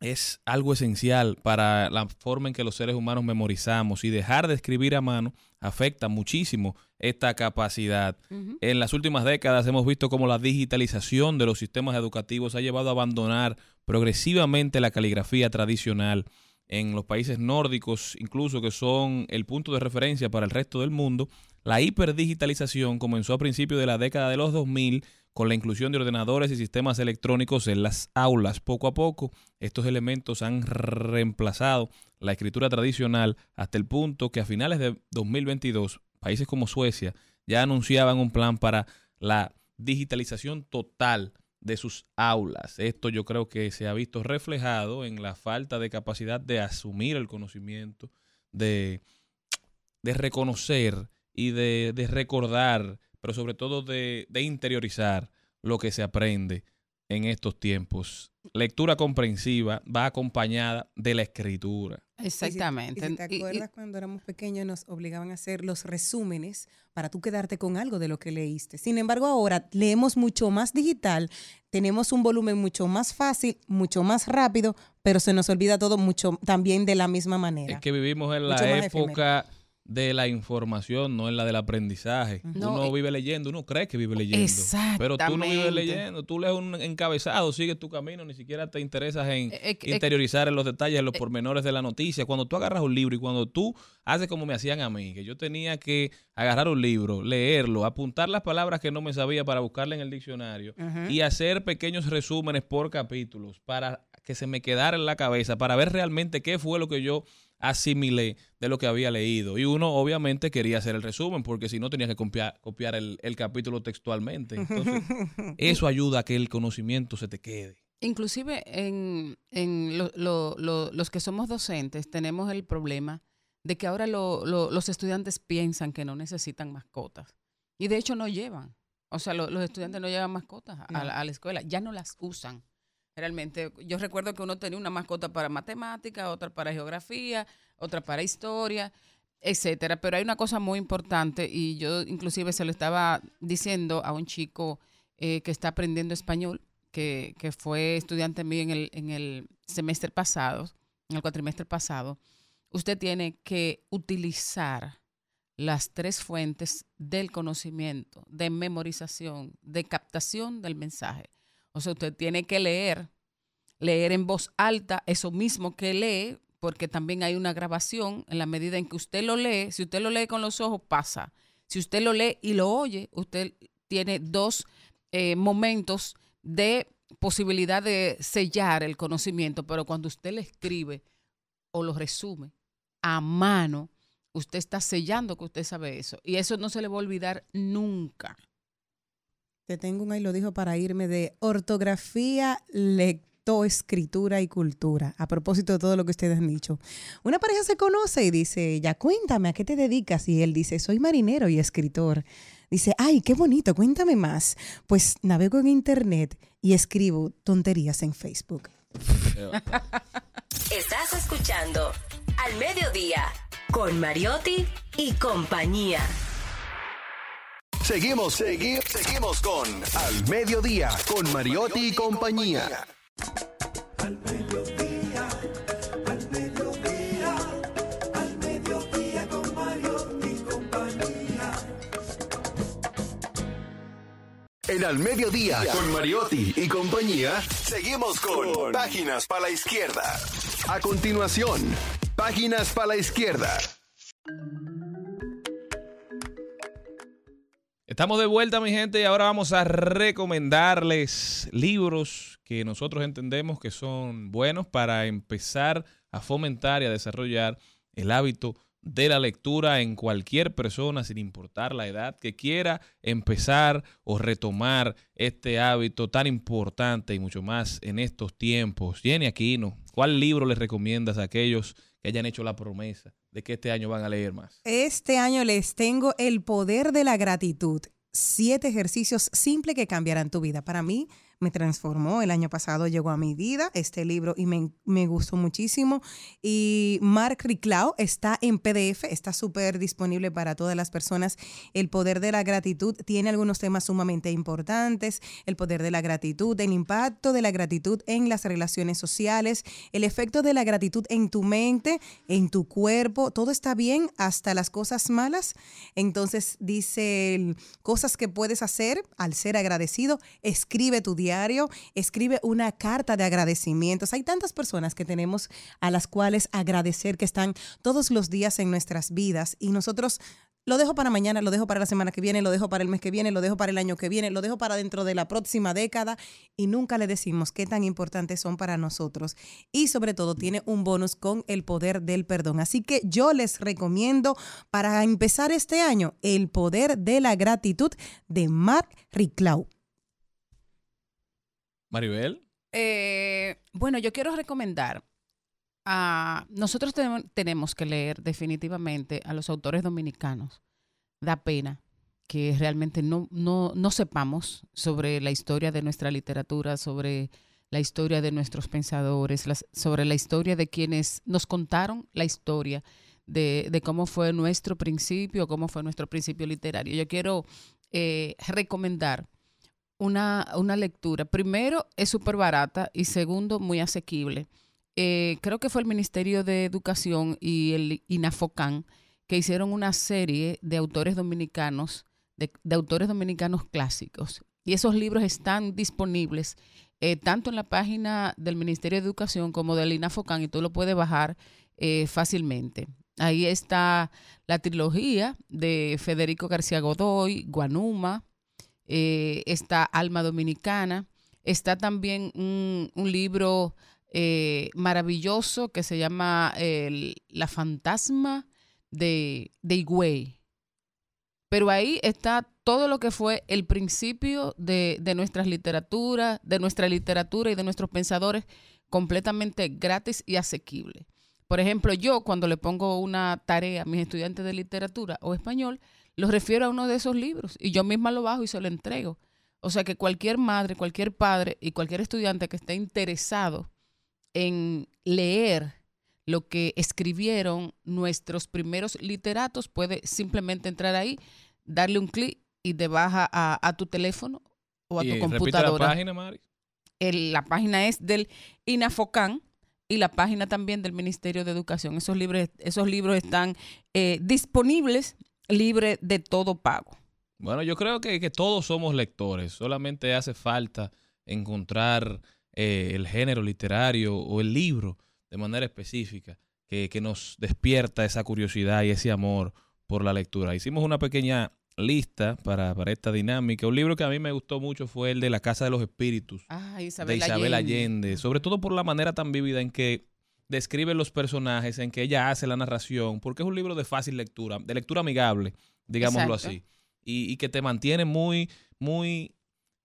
es algo esencial para la forma en que los seres humanos memorizamos y dejar de escribir a mano afecta muchísimo esta capacidad. En las últimas décadas hemos visto cómo la digitalización de los sistemas educativos ha llevado a abandonar progresivamente la caligrafía tradicional. En los países nórdicos, incluso que son el punto de referencia para el resto del mundo, la hiperdigitalización comenzó a principios de la década de los 2000 con la inclusión de ordenadores y sistemas electrónicos en las aulas. Poco a poco, estos elementos han reemplazado la escritura tradicional hasta el punto que a finales de 2022, países como Suecia ya anunciaban un plan para la digitalización total de sus aulas. Esto yo creo que se ha visto reflejado en la falta de capacidad de asumir el conocimiento, de, de reconocer y de, de recordar, pero sobre todo de, de interiorizar lo que se aprende en estos tiempos. Lectura comprensiva va acompañada de la escritura. Y si- Exactamente. Y si te Y- y- acuerdas cuando éramos pequeños nos obligaban a hacer los resúmenes para tú quedarte con algo de lo que leíste. Sin embargo, ahora leemos mucho más digital, tenemos un volumen mucho más fácil, mucho más rápido, pero se nos olvida todo mucho también de la misma manera. Es que vivimos en la época de la información, no en la del aprendizaje. No, uno vive leyendo, uno cree que vive leyendo. Pero tú no vives leyendo, tú lees un encabezado, sigues tu camino, ni siquiera te interesas en Eh, eh, eh, interiorizar en los detalles, en los eh, pormenores de la noticia. Cuando tú agarras un libro y cuando tú haces como me hacían a mí, que yo tenía que agarrar un libro, leerlo, apuntar las palabras que no me sabía para buscarla en el diccionario y hacer pequeños resúmenes por capítulos para que se me quedara en la cabeza, para ver realmente qué fue lo que yo asimilé de lo que había leído. Y uno obviamente quería hacer el resumen, porque si no tenía que copiar, copiar el, el capítulo textualmente. Entonces, <laughs> eso ayuda a que el conocimiento se te quede. Inclusive en, en lo- lo- lo- los que somos docentes tenemos el problema de que ahora lo- lo- los estudiantes piensan que no necesitan mascotas y de hecho no llevan. O sea, lo- los estudiantes no llevan mascotas a, No. la, a la escuela, ya no las usan. Realmente, yo recuerdo que uno tenía una mascota para matemática, otra para geografía, otra para historia, etcétera. Pero hay una cosa muy importante y yo inclusive se lo estaba diciendo a un chico eh, que está aprendiendo español, que, que fue estudiante mío en el, en el semestre pasado, en el cuatrimestre pasado. Usted tiene que utilizar las tres fuentes del conocimiento, de memorización, de captación del mensaje. O sea, usted tiene que leer, leer en voz alta eso mismo que lee, porque también hay una grabación en la medida en que usted lo lee. Si usted lo lee con los ojos, pasa. Si usted lo lee y lo oye, usted tiene dos eh, momentos de posibilidad de sellar el conocimiento, pero cuando usted le escribe o lo resume a mano, usted está sellando que usted sabe eso. Y eso no se le va a olvidar nunca. Te tengo un ahí lo dijo para irme de ortografía, lectoescritura y cultura. A propósito de todo lo que ustedes han dicho. Una pareja se conoce y dice, ya cuéntame, ¿a qué te dedicas? Y él dice, soy marinero y escritor. Dice, ay, qué bonito, cuéntame más. Pues navego en internet y escribo tonterías en Facebook. <laughs> Estás escuchando Al Mediodía con Mariotti y compañía. Seguimos, segui- seguimos con Al Mediodía, con Mariotti y compañía. Al mediodía, al mediodía, al mediodía con Mario y compañía. En Al Mediodía, con Mariotti y compañía, seguimos con Páginas para la Izquierda. A continuación, Páginas para la Izquierda. Estamos de vuelta, mi gente, y ahora vamos a recomendarles libros que nosotros entendemos que son buenos para empezar a fomentar y a desarrollar el hábito de la lectura en cualquier persona, sin importar la edad, que quiera empezar o retomar este hábito tan importante y mucho más en estos tiempos. Jenny Aquino, ¿cuál libro les recomiendas a aquellos que hayan hecho la promesa de que este año van a leer más? Este año les tengo el poder de la gratitud. Siete ejercicios simples que cambiarán tu vida. Para mí me transformó. El año pasado llegó a mi vida este libro y me, me gustó muchísimo. Y Mark Riclau está en PDF, está súper disponible para todas las personas. El poder de la gratitud tiene algunos temas sumamente importantes. El poder de la gratitud, el impacto de la gratitud en las relaciones sociales, el efecto de la gratitud en tu mente, en tu cuerpo. Todo está bien hasta las cosas malas. Entonces dice cosas que puedes hacer al ser agradecido. Escribe tu diario, escribe una carta de agradecimientos. Hay tantas personas que tenemos a las cuales agradecer que están todos los días en nuestras vidas y nosotros lo dejo para mañana, lo dejo para la semana que viene, lo dejo para el mes que viene, lo dejo para el año que viene, lo dejo para dentro de la próxima década y nunca le decimos qué tan importantes son para nosotros. Y sobre todo tiene un bonus con el poder del perdón. Así que yo les recomiendo para empezar este año el poder de la gratitud de Mark Riclau. Maribel. Eh, bueno, yo quiero recomendar a nosotros tenemos, que leer definitivamente a los autores dominicanos. Da pena que realmente no, no, no sepamos sobre la historia de nuestra literatura, sobre la historia de nuestros pensadores, sobre la historia de quienes nos contaron la historia de, de cómo fue nuestro principio, cómo fue nuestro principio literario. Yo quiero eh, recomendar una, una lectura. Primero, es súper barata y segundo, muy asequible. Eh, creo que fue el Ministerio de Educación y el INAFOCAN que hicieron una serie de autores dominicanos, de, autores dominicanos clásicos. Y esos libros están disponibles eh, tanto en la página del Ministerio de Educación como del INAFOCAN y tú lo puedes bajar eh, fácilmente. Ahí está la trilogía de Federico García Godoy, Guanuma, eh, está Alma Dominicana, está también un, libro eh, maravilloso que se llama La Fantasma de, de Higüey. Pero ahí está todo lo que fue el principio de, de nuestras literaturas, de nuestra literatura y de nuestros pensadores completamente gratis y asequible. Por ejemplo, yo cuando le pongo una tarea a mis estudiantes de literatura o español, los refiero a uno de esos libros y yo misma lo bajo y se lo entrego. O sea que cualquier madre, cualquier padre y cualquier estudiante que esté interesado en leer lo que escribieron nuestros primeros literatos puede simplemente entrar ahí, darle un clic y te baja a, a tu teléfono o a Y tu computadora. la página, Mari. El- la página es del INAFOCAN y la página también del Ministerio de Educación. Esos libros, esos libros están eh, disponibles libre de todo pago. Bueno, yo creo que, que todos somos lectores. Solamente hace falta encontrar eh, el género literario o el libro de manera específica que, que nos despierta esa curiosidad y ese amor por la lectura. Hicimos una pequeña lista para, para esta dinámica. Un libro que a mí me gustó mucho fue el de La Casa de los Espíritus Ah, de Isabel, Isabel Allende. Allende, sobre todo por la manera tan vívida en que describe los personajes, en que ella hace la narración, porque es un libro de fácil lectura, de lectura amigable, digámoslo Exacto. así, y, y que te mantiene muy, muy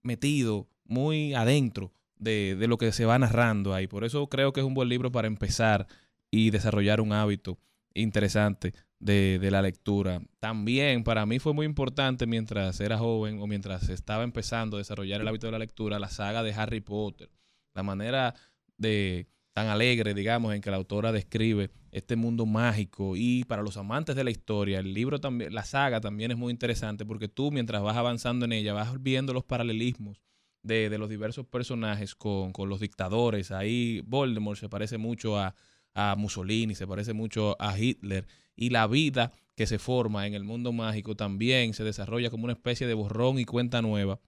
metido, muy adentro de, de lo que se va narrando ahí. Por eso creo que es un buen libro para empezar y desarrollar un hábito interesante de, de la lectura. También para mí fue muy importante mientras era joven o mientras estaba empezando a desarrollar el hábito de la lectura, la saga de Harry Potter. La manera de tan alegre, digamos, en que la autora describe este mundo mágico y para los amantes de la historia, el libro también, la saga también es muy interesante porque tú mientras vas avanzando en ella vas viendo los paralelismos de, los diversos personajes con, los dictadores. Ahí Voldemort se parece mucho a Mussolini, se parece mucho a Hitler y la vida que se forma en el mundo mágico también se desarrolla como una especie de borrón y cuenta nueva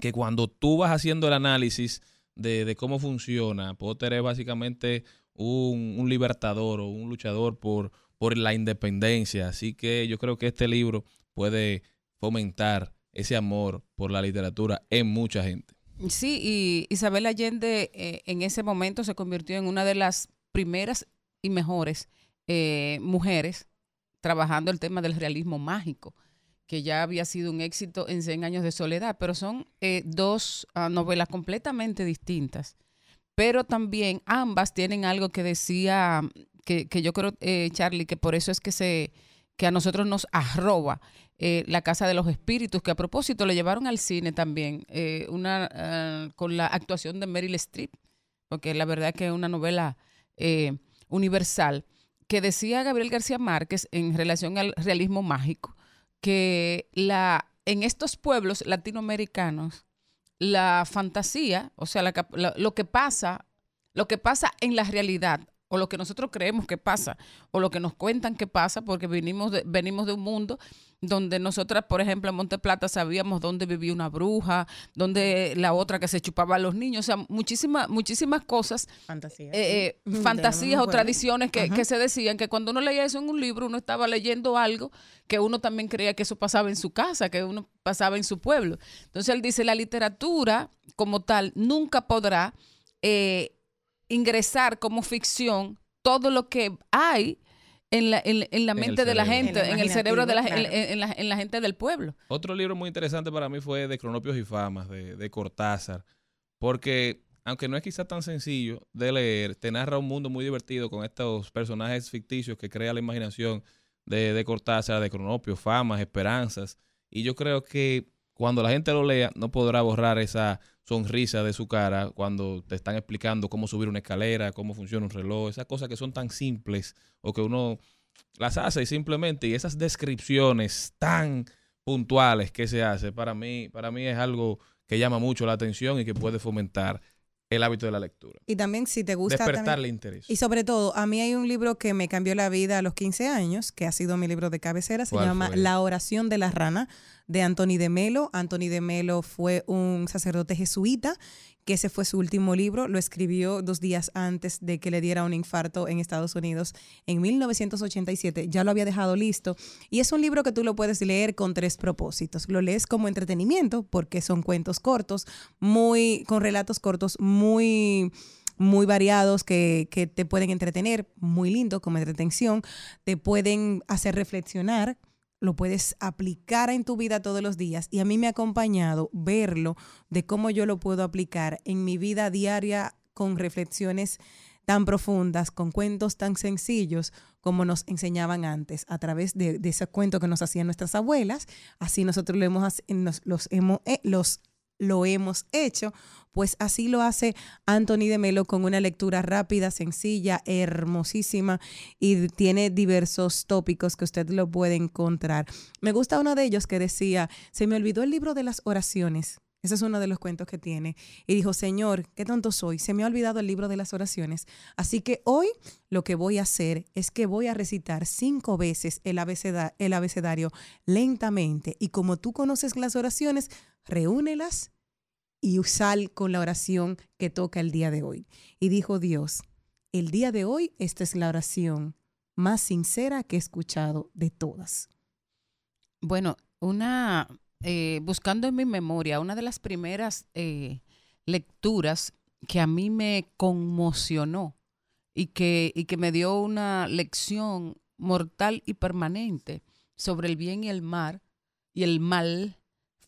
que cuando tú vas haciendo el análisis de, cómo funciona, Potter es básicamente un, un libertador o un luchador por, por la independencia. Así que yo creo que este libro puede fomentar ese amor por la literatura en mucha gente. Sí, y Isabel Allende eh, en ese momento se convirtió en una de las primeras y mejores eh, mujeres trabajando el tema del realismo mágico, que ya había sido un éxito en 100 años de soledad, pero son eh, dos ah, novelas completamente distintas. Pero también ambas tienen algo que decía, que, que yo creo, eh, Charlie, que por eso es que se, que a nosotros nos arroba eh, La Casa de los Espíritus, que a propósito lo llevaron al cine también, una, eh, con la actuación de Meryl Streep, porque la verdad que es una novela universal, que decía Gabriel García Márquez en relación al realismo mágico, que la, en estos pueblos latinoamericanos, la fantasía, o sea, lo que pasa, lo que pasa en la realidad, o lo que nosotros creemos que pasa, o lo que nos cuentan que pasa, porque venimos de un mundo donde nosotras, por ejemplo, en Monte Plata sabíamos dónde vivía una bruja, dónde la otra que se chupaba a los niños, o sea, muchísimas, muchísimas cosas Fantasía. eh, eh, sí. fantasías o tradiciones que, que se decían que cuando uno leía eso en un libro, uno estaba leyendo algo que uno también creía que eso pasaba en su casa, que uno pasaba en su pueblo. Entonces él dice, la literatura como tal nunca podrá eh, ingresar como ficción todo lo que hay en la, en, en la mente de la gente, En el cerebro de la, imaginativo, en, claro. en la, en la gente del pueblo. Otro libro muy interesante para mí fue de Cronopios y Famas, de, de Cortázar, porque aunque no es quizá tan sencillo de leer, te narra un mundo muy divertido con estos personajes ficticios que crea la imaginación de, de Cortázar, de Cronopios, Famas, Esperanzas, y yo creo que cuando la gente lo lea no podrá borrar esa sonrisa de su cara cuando te están explicando cómo subir una escalera, cómo funciona un reloj, esas cosas que son tan simples o que uno las hace y simplemente y esas descripciones tan puntuales que se hace para mí para mí es algo que llama mucho la atención y que puede fomentar el hábito de la lectura Y también si te gusta... despertarle también- interés y sobre todo, a mí hay un libro que me cambió la vida a los 15 años, que ha sido mi libro de cabecera, se ¿Cuál llama fue? La oración de la rana, de Anthony de Melo. Anthony de Melo fue un sacerdote jesuita, que ese fue su último libro, lo escribió dos días antes de que le diera un infarto en Estados Unidos en 1987, ya lo había dejado listo. Y es un libro que tú lo puedes leer con tres propósitos. Lo lees como entretenimiento, porque son cuentos cortos, muy, con relatos cortos, muy muy variados que, que te pueden entretener, muy lindo como entretención, te pueden hacer reflexionar, lo puedes aplicar en tu vida todos los días. Y a mí me ha acompañado verlo de cómo yo lo puedo aplicar en mi vida diaria con reflexiones tan profundas, con cuentos tan sencillos como nos enseñaban antes, a través de, de ese cuento que nos hacían nuestras abuelas, así nosotros lo hemos, los, hemos, eh, los lo hemos hecho, pues así lo hace Anthony de Melo con una lectura rápida, sencilla, hermosísima y tiene diversos tópicos que usted lo puede encontrar. Me gusta uno de ellos que decía, se me olvidó el libro de las oraciones. Ese es uno de los cuentos que tiene. Y dijo, Señor, qué tonto soy, se me ha olvidado el libro de las oraciones. Así que hoy lo que voy a hacer es que voy a recitar cinco veces el, abeceda- el abecedario lentamente. Y como tú conoces las oraciones, reúnelas y sal con la oración que toca el día de hoy. Y dijo Dios, el día de hoy esta es la oración más sincera que he escuchado de todas. Bueno, una, eh, buscando en mi memoria, una de las primeras eh, lecturas que a mí me conmocionó y que, y que me dio una lección mortal y permanente sobre el bien y el mal y el mal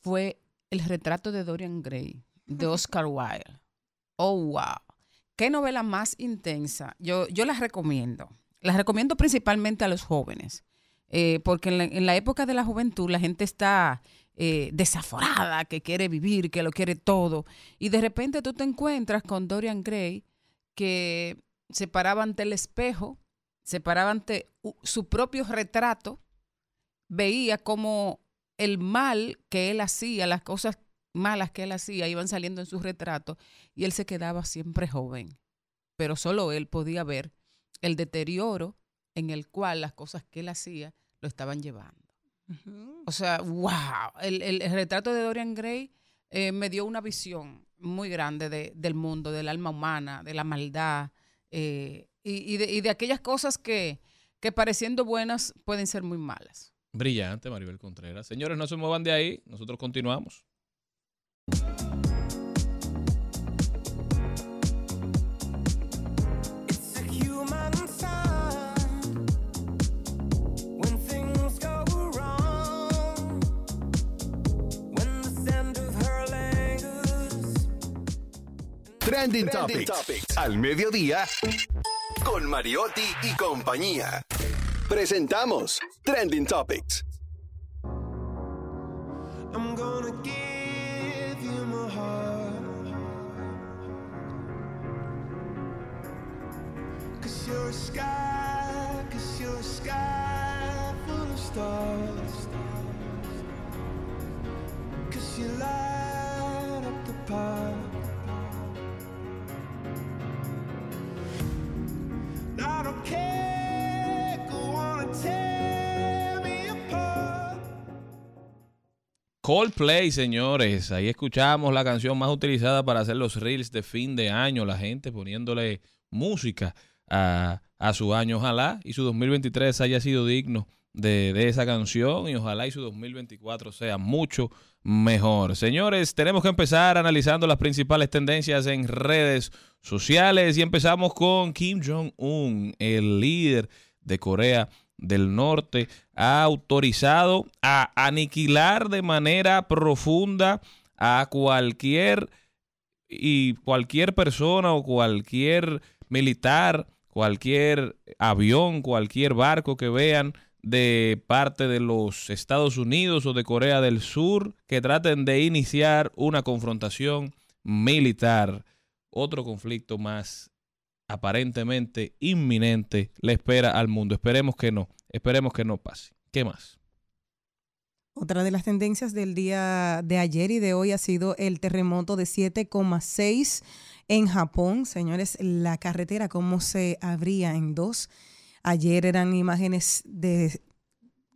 fue el retrato de Dorian Gray de Oscar Wilde. Oh, wow. Qué novela más intensa. Yo, yo las recomiendo. Las recomiendo principalmente a los jóvenes. Eh, porque en la, en la época de la juventud la gente está eh, desaforada, que quiere vivir, que lo quiere todo. Y de repente tú te encuentras con Dorian Gray que se paraba ante el espejo, se paraba ante su propio retrato, veía como el mal que él hacía, las cosas malas que él hacía, iban saliendo en su retrato y él se quedaba siempre joven. Pero solo él podía ver el deterioro en el cual las cosas que él hacía lo estaban llevando. O sea, wow, el, el- el retrato de Dorian Gray eh, me dio una visión muy grande de- del mundo, del alma humana, de la maldad eh, y, y de, y de aquellas cosas que, que pareciendo buenas pueden ser muy malas. brillante Maribel Contreras. Señores no se muevan de ahí nosotros continuamos Trending, Topics. Al mediodía con Mariotti y compañía. Presentamos Trending Topics. I'm gonna give you my heart. Cause you're a sky, cause you're a sky full of stars. Cause you light Coldplay, señores. Ahí escuchamos la canción más utilizada para hacer los reels de fin de año. La gente poniéndole música a, a su año. Ojalá y su 2023 haya sido digno de, de esa canción y ojalá y su 2024 sea mucho mejor. Señores, tenemos que empezar analizando las principales tendencias en redes sociales y empezamos con Kim Jong-un, el líder de Corea del Norte, ha autorizado a aniquilar de manera profunda a cualquier y cualquier persona o cualquier militar, cualquier avión, cualquier barco que vean de parte de los Estados Unidos o de Corea del Sur que traten de iniciar una confrontación militar. Otro conflicto más aparentemente inminente le espera al mundo. Esperemos que no, esperemos que no pase. ¿Qué más? Otra de las tendencias del día de ayer y de hoy ha sido el terremoto de 7,6 en Japón. Señores, la carretera cómo se abría en dos. Ayer eran imágenes de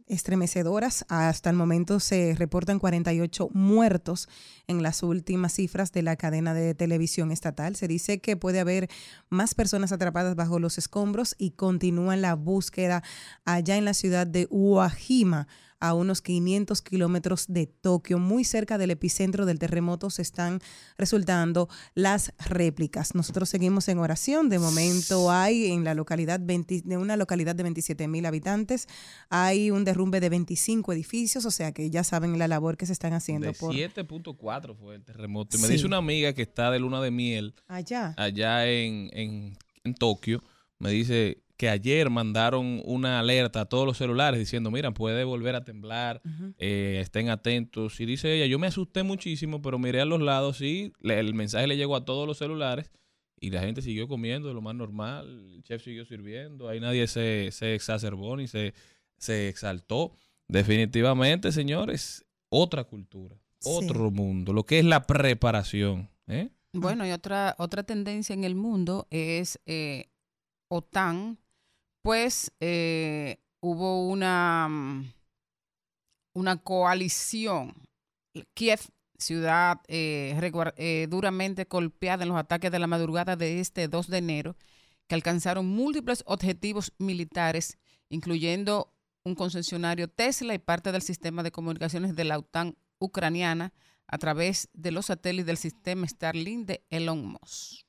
estremecedoras. Hasta el momento se reportan 48 muertos en las últimas cifras de la cadena de televisión estatal. Se dice que puede haber más personas atrapadas bajo los escombros y continúa la búsqueda allá en la ciudad de Uajima a unos 500 kilómetros de Tokio, muy cerca del epicentro del terremoto, se están resultando las réplicas. Nosotros seguimos en oración. De momento hay en la localidad, 20 de una localidad de 27 mil habitantes, hay un derrumbe de 25 edificios, o sea que ya saben la labor que se están haciendo. De por 7.4 fue el terremoto. Y me Sí. dice una amiga que está de luna de miel allá. allá en, en, en Tokio, me dice que ayer mandaron una alerta a todos los celulares diciendo, mira, puede volver a temblar, eh, estén atentos. Y dice ella, yo me asusté muchísimo, pero miré a los lados y le- el mensaje le llegó a todos los celulares y la gente siguió comiendo de lo más normal, el chef siguió sirviendo, ahí nadie se, se exacerbó ni se, se exaltó. Definitivamente, señores, otra cultura, Sí. otro mundo, lo que es la preparación. ¿eh? Bueno, y otra, otra tendencia en el mundo es eh, OTAN, pues eh, hubo una, mm, una coalición. Kiev, ciudad eh, eh, duramente golpeada en los ataques de la madrugada de este 2 de enero, que alcanzaron múltiples objetivos militares, incluyendo un concesionario Tesla y parte del sistema de comunicaciones de la OTAN ucraniana a través de los satélites del sistema Starlink de Elon Musk.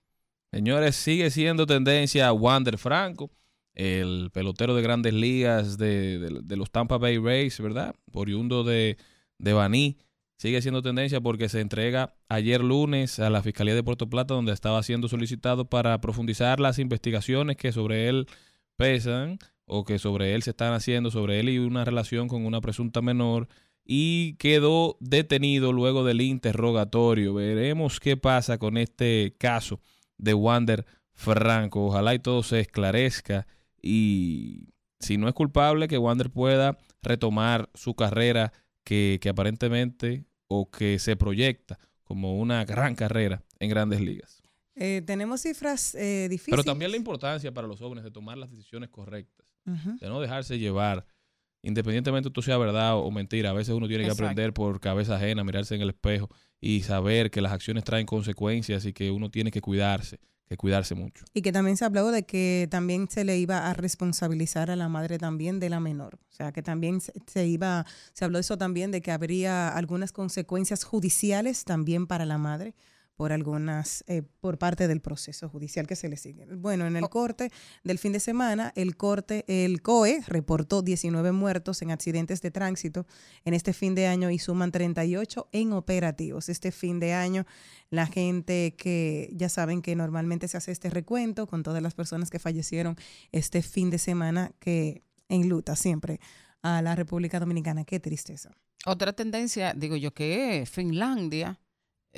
Señores, sigue siendo tendencia Wander Franco, el pelotero de grandes ligas de, de- los Tampa Bay Rays, ¿verdad? Oriundo de, de Baní. Sigue siendo tendencia porque se entrega ayer lunes a la Fiscalía de Puerto Plata, donde estaba siendo solicitado para profundizar las investigaciones que sobre él pesan o que sobre él se están haciendo, sobre él y una relación con una presunta menor. Y quedó detenido luego del interrogatorio. Veremos qué pasa con este caso de Wander Franco. Ojalá y todo se esclarezca y si no es culpable, que Wander pueda retomar su carrera que, que aparentemente o que se proyecta como una gran carrera en grandes ligas. Eh, tenemos cifras eh, difíciles. Pero también la importancia para los jóvenes de tomar las decisiones correctas, de no dejarse llevar, independientemente tú sea verdad o mentira. A veces uno tiene que Exacto. aprender por cabeza ajena, mirarse en el espejo y saber que las acciones traen consecuencias y que uno tiene que cuidarse, que cuidarse mucho. Y que también se habló de que también se le iba a responsabilizar a la madre también de la menor. O sea, que también se, se iba, se habló eso también de que habría algunas consecuencias judiciales también para la madre por algunas, eh, por parte del proceso judicial que se le sigue. Bueno, en el corte del fin de semana, el corte, el COE reportó 19 muertos en accidentes de tránsito en este fin de año y suman 38 en operativos. Este fin de año la gente que ya saben que normalmente se hace este recuento con todas las personas que fallecieron este fin de semana que enluta siempre a la República Dominicana. Qué tristeza. Otra tendencia, digo yo, que Finlandia,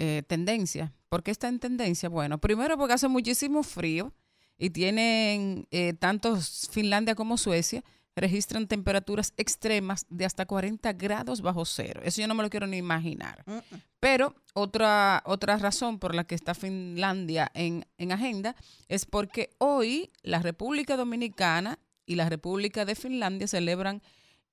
eh, tendencia. ¿Por qué está en tendencia? Bueno, primero porque hace muchísimo frío y tienen eh, tanto Finlandia como Suecia registran temperaturas extremas de hasta 40 grados bajo cero. Eso yo no me lo quiero ni imaginar. Pero otra, otra razón por la que está Finlandia en, en agenda es porque hoy la República Dominicana y la República de Finlandia celebran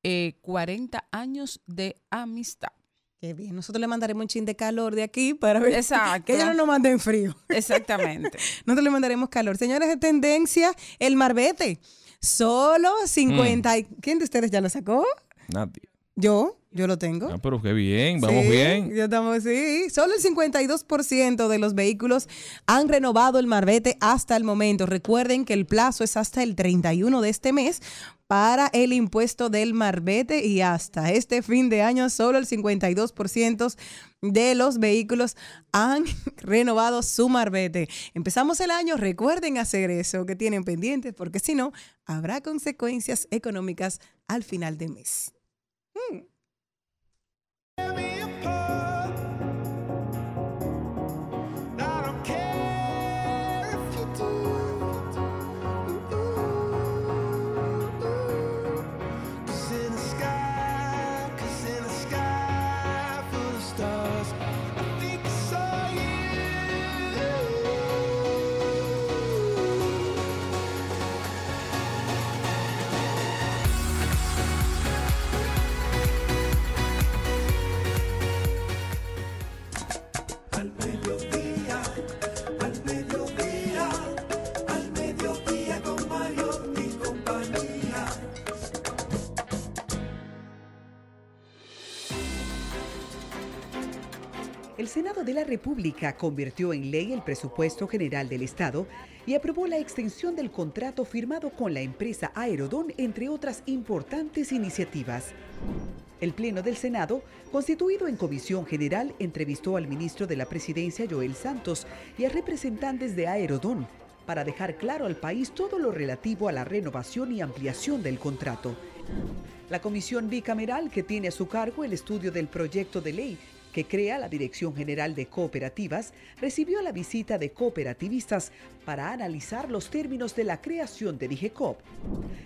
eh, 40 años de amistad. Qué bien. Nosotros le mandaremos un chin de calor de aquí para ver Exacto. que ellos no nos manden frío. Exactamente. <laughs> Nosotros le mandaremos calor. Señores de tendencia, el marbete. Solo 50. y- ¿Quién de ustedes ya lo sacó? Nadie. Yo, yo lo tengo. Ah, pero qué bien, vamos Sí, bien. Ya estamos, sí. Solo el 52% de los vehículos han renovado el marbete hasta el momento. Recuerden que el plazo es hasta el 31 de este mes para el impuesto del marbete y hasta este fin de año solo el 52% de los vehículos han <laughs> renovado su marbete. Empezamos el año, recuerden hacer eso que tienen pendientes porque si no, habrá consecuencias económicas al final de mes. I Senado de la República convirtió en ley el presupuesto general del Estado y aprobó la extensión del contrato firmado con la empresa Aerodón, entre otras importantes iniciativas. El Pleno del Senado, constituido en comisión general, entrevistó al ministro de la Presidencia, Joel Santos, y a representantes de Aerodón para dejar claro al país todo lo relativo a la renovación y ampliación del contrato. La comisión bicameral que tiene a su cargo el estudio del proyecto de ley que crea la Dirección General de Cooperativas, recibió la visita de cooperativistas para analizar los términos de la creación de DIGECOP.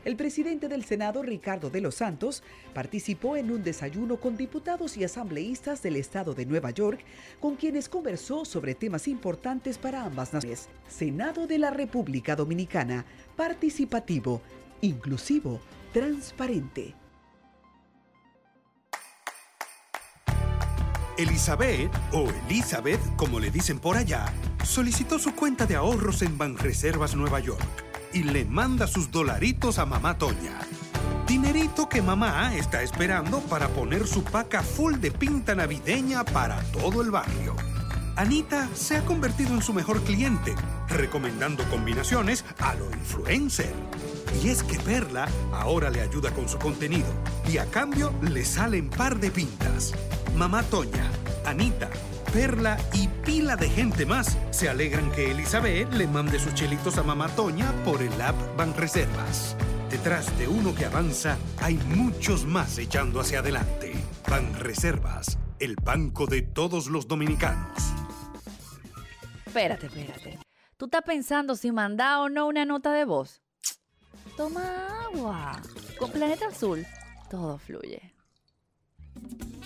El presidente del Senado, Ricardo de los Santos, participó en un desayuno con diputados y asambleístas del estado de Nueva York, con quienes conversó sobre temas importantes para ambas naciones. Senado de la República Dominicana, participativo, inclusivo, transparente. Elizabeth, o Elizabeth, como le dicen por allá, solicitó su cuenta de ahorros en Banreservas Nueva York y le manda sus dolaritos a mamá Toña. Dinerito que mamá está esperando para poner su paca full de pinta navideña para todo el barrio. Anita se ha convertido en su mejor cliente, recomendando combinaciones a lo influencer. Y es que Perla ahora le ayuda con su contenido y a cambio le salen par de pintas. Mamá Toña, Anita, Perla y pila de gente más se alegran que Elizabeth le mande sus chelitos a Mamá Toña por el app Banreservas. Detrás de uno que avanza hay muchos más echando hacia adelante. Banreservas, el banco de todos los dominicanos. Espérate, espérate. ¿Tú estás pensando si mandar o no una nota de voz? Toma agua. Con Planeta Azul, todo fluye.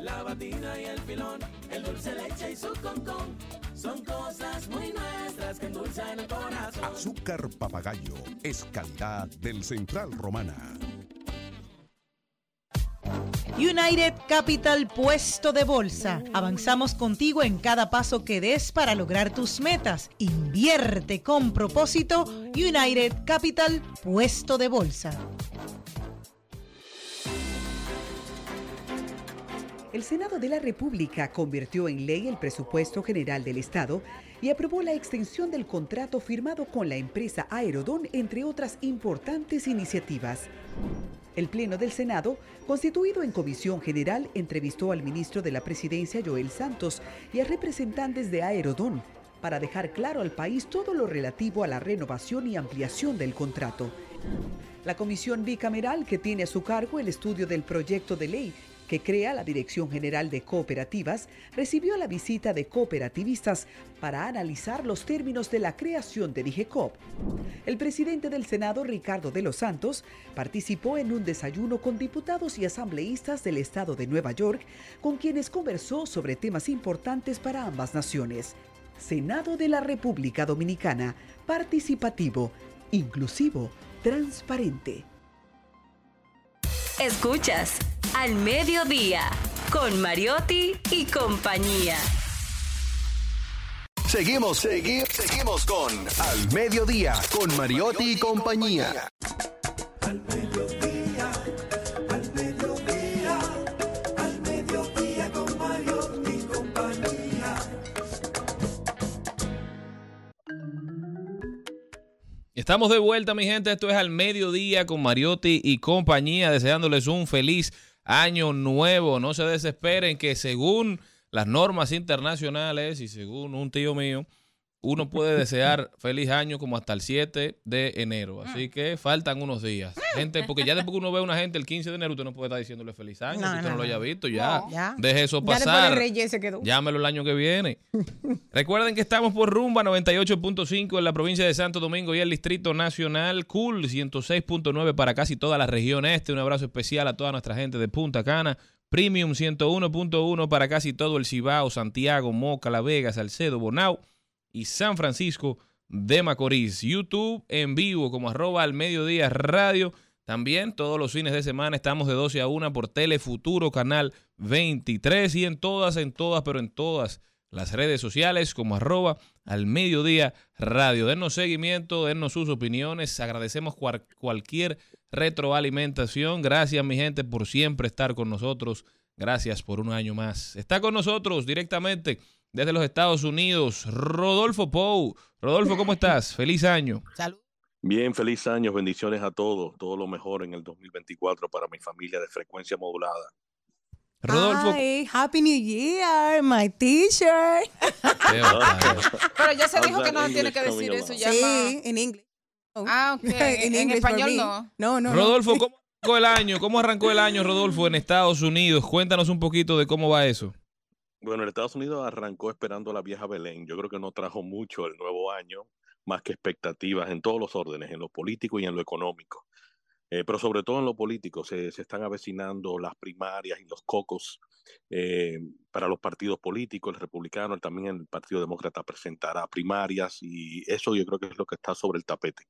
la batina y el filón, el dulce leche y su concón. Son cosas muy nuestras que endulzan el corazón. Azúcar papagayo es calidad del Central Romana. United Capital Puesto de Bolsa. Avanzamos contigo en cada paso que des para lograr tus metas. Invierte con propósito. United Capital Puesto de Bolsa. El Senado de la República convirtió en ley el presupuesto general del Estado y aprobó la extensión del contrato firmado con la empresa Aerodón, entre otras importantes iniciativas. El Pleno del Senado, constituido en comisión general, entrevistó al ministro de la Presidencia, Joel Santos, y a representantes de Aerodón para dejar claro al país todo lo relativo a la renovación y ampliación del contrato. La comisión bicameral, que tiene a su cargo el estudio del proyecto de ley que crea la Dirección General de Cooperativas, recibió la visita de cooperativistas para analizar los términos de la creación de DIGECOP. El presidente del Senado, Ricardo de los Santos, participó en un desayuno con diputados y asambleístas del estado de Nueva York, con quienes conversó sobre temas importantes para ambas naciones. Senado de la República Dominicana, participativo, inclusivo, transparente. Escuchas Al Mediodía con Mariotti y compañía. Seguimos, seguimos, seguimos con Al Mediodía con Mariotti y compañía. Al mediodía, Estamos de vuelta, mi gente. Esto es al mediodía con Mariotti y compañía, deseándoles un feliz año nuevo. No se desesperen que según las normas internacionales y según un tío mío, uno puede <laughs> desear feliz año como hasta el 7 de enero. Así que faltan unos días. Gente, porque ya después que uno ve a una gente el 15 de enero, usted no puede estar diciéndole feliz año. No, si usted no, no, lo haya visto, ya. No, ya. Deje eso Ya pasar. Reyes se quedó. Llámelo el año que viene. <laughs> Recuerden que estamos por Rumba 98.5 en la provincia de Santo Domingo y el Distrito Nacional. Cool 106.9 para casi toda la región este. Un abrazo especial a toda nuestra gente de Punta Cana. Premium 101.1 para casi todo el Cibao, Santiago, Moca, La Vega, Salcedo, Bonao y San Francisco de Macorís. YouTube en vivo como arroba al mediodía radio. También todos los fines de semana estamos de 12 a 1 por Telefuturo, canal 23 y en todas, en todas, pero en todas las redes sociales como arroba al mediodía radio. Denos seguimiento, denos sus opiniones. Agradecemos cual- cualquier retroalimentación. Gracias mi gente por siempre estar con nosotros. Gracias por un año más. Está con nosotros directamente desde los Estados Unidos, Rodolfo Pou. Rodolfo, ¿cómo estás? <laughs> Feliz año. Bien, feliz año, bendiciones a todos, todo lo mejor en el 2024 para mi familia de frecuencia modulada. Rodolfo. Happy New Year, my teacher. <laughs> Pero ya se dijo que no tiene que decir eso ya. Sí, en inglés. Ah, ok. <laughs> En, español. No, no. no. Rodolfo, ¿cómo arrancó el año? ¿Cómo arrancó el año, Rodolfo, en Estados Unidos? Cuéntanos un poquito de cómo va eso. Bueno, en Estados Unidos arrancó esperando a la vieja Belén. Yo creo que no trajo mucho el nuevo año, más que expectativas en todos los órdenes, en lo político y en lo económico. Eh, pero sobre todo en lo político, se, se están avecinando las primarias y los cocos eh, para los partidos políticos, el republicano, también el Partido Demócrata presentará primarias y eso yo creo que es lo que está sobre el tapete.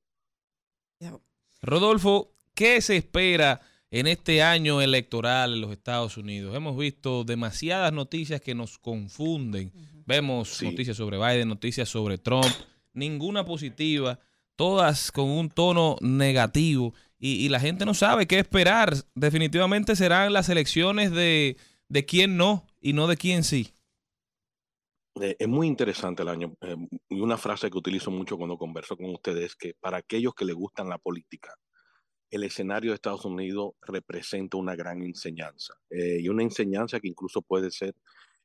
Rodolfo, ¿qué se espera en este año electoral en los Estados Unidos? Hemos visto demasiadas noticias que nos confunden. Vemos noticias sobre Biden, noticias sobre Trump, ninguna positiva, todas con un tono negativo y, y la gente no sabe qué esperar. Definitivamente serán las elecciones de, de quién no y no de quién sí. Eh, es muy interesante el año. eh, y una frase que utilizo mucho cuando converso con ustedes es que para aquellos que les gustan la política, el escenario de Estados Unidos representa una gran enseñanza. eh, y una enseñanza que incluso puede ser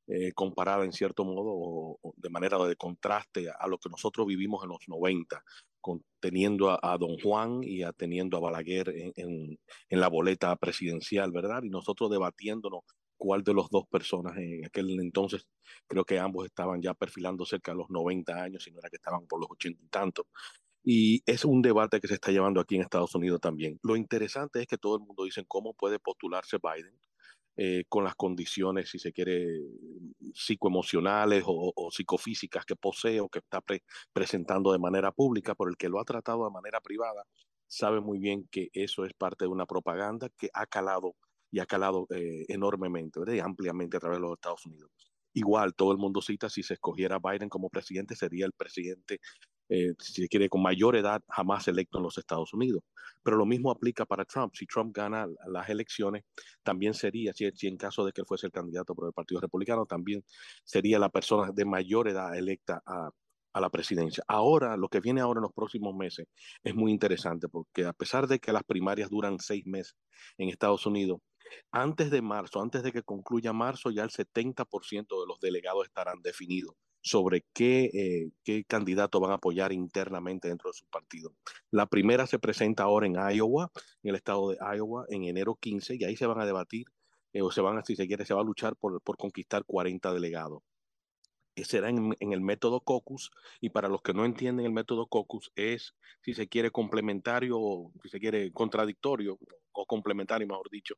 eh, comparada en cierto modo o, de manera de contraste a, lo que nosotros vivimos en los 90, con, teniendo a, Don Juan y a, teniendo a Balaguer en la boleta presidencial, ¿verdad? Y nosotros debatiéndonos cuál de los dos personas en aquel entonces, creo que ambos estaban ya perfilando cerca de los 90 años, si no era que estaban por los 80 y tantos. Y es un debate que se está llevando aquí en Estados Unidos también. Lo interesante es que todo el mundo dice cómo puede postularse Biden eh, con las condiciones, si se quiere, psicoemocionales o, o psicofísicas que posee o que está pre presentando de manera pública, por el que lo ha tratado de manera privada, sabe muy bien que eso es parte de una propaganda que ha calado y ha calado eh, enormemente, ampliamente a través de los Estados Unidos. Igual, todo el mundo cita, si se escogiera Biden como presidente, sería el presidente eh, si se quiere, con mayor edad jamás electo en los Estados Unidos. Pero lo mismo aplica para Trump. Si Trump gana las elecciones, también sería, si, en caso de que él fuese el candidato por el Partido Republicano, también sería la persona de mayor edad electa a, a la presidencia. Ahora, lo que viene ahora en los próximos meses es muy interesante porque a pesar de que las primarias duran seis meses en Estados Unidos, antes de marzo, antes de que concluya marzo, ya el 70% de los delegados estarán definidos sobre qué, eh, qué candidato van a apoyar internamente dentro de su partido. La primera se presenta ahora en Iowa, en el estado de Iowa, en enero 15, y ahí se van a debatir, eh, o se van, a, si se quiere, se va a luchar por, por conquistar 40 delegados será en, en, el método COCUS y para los que no entienden el método COCUS es, si se quiere, complementario o si se quiere, contradictorio o complementario, mejor dicho,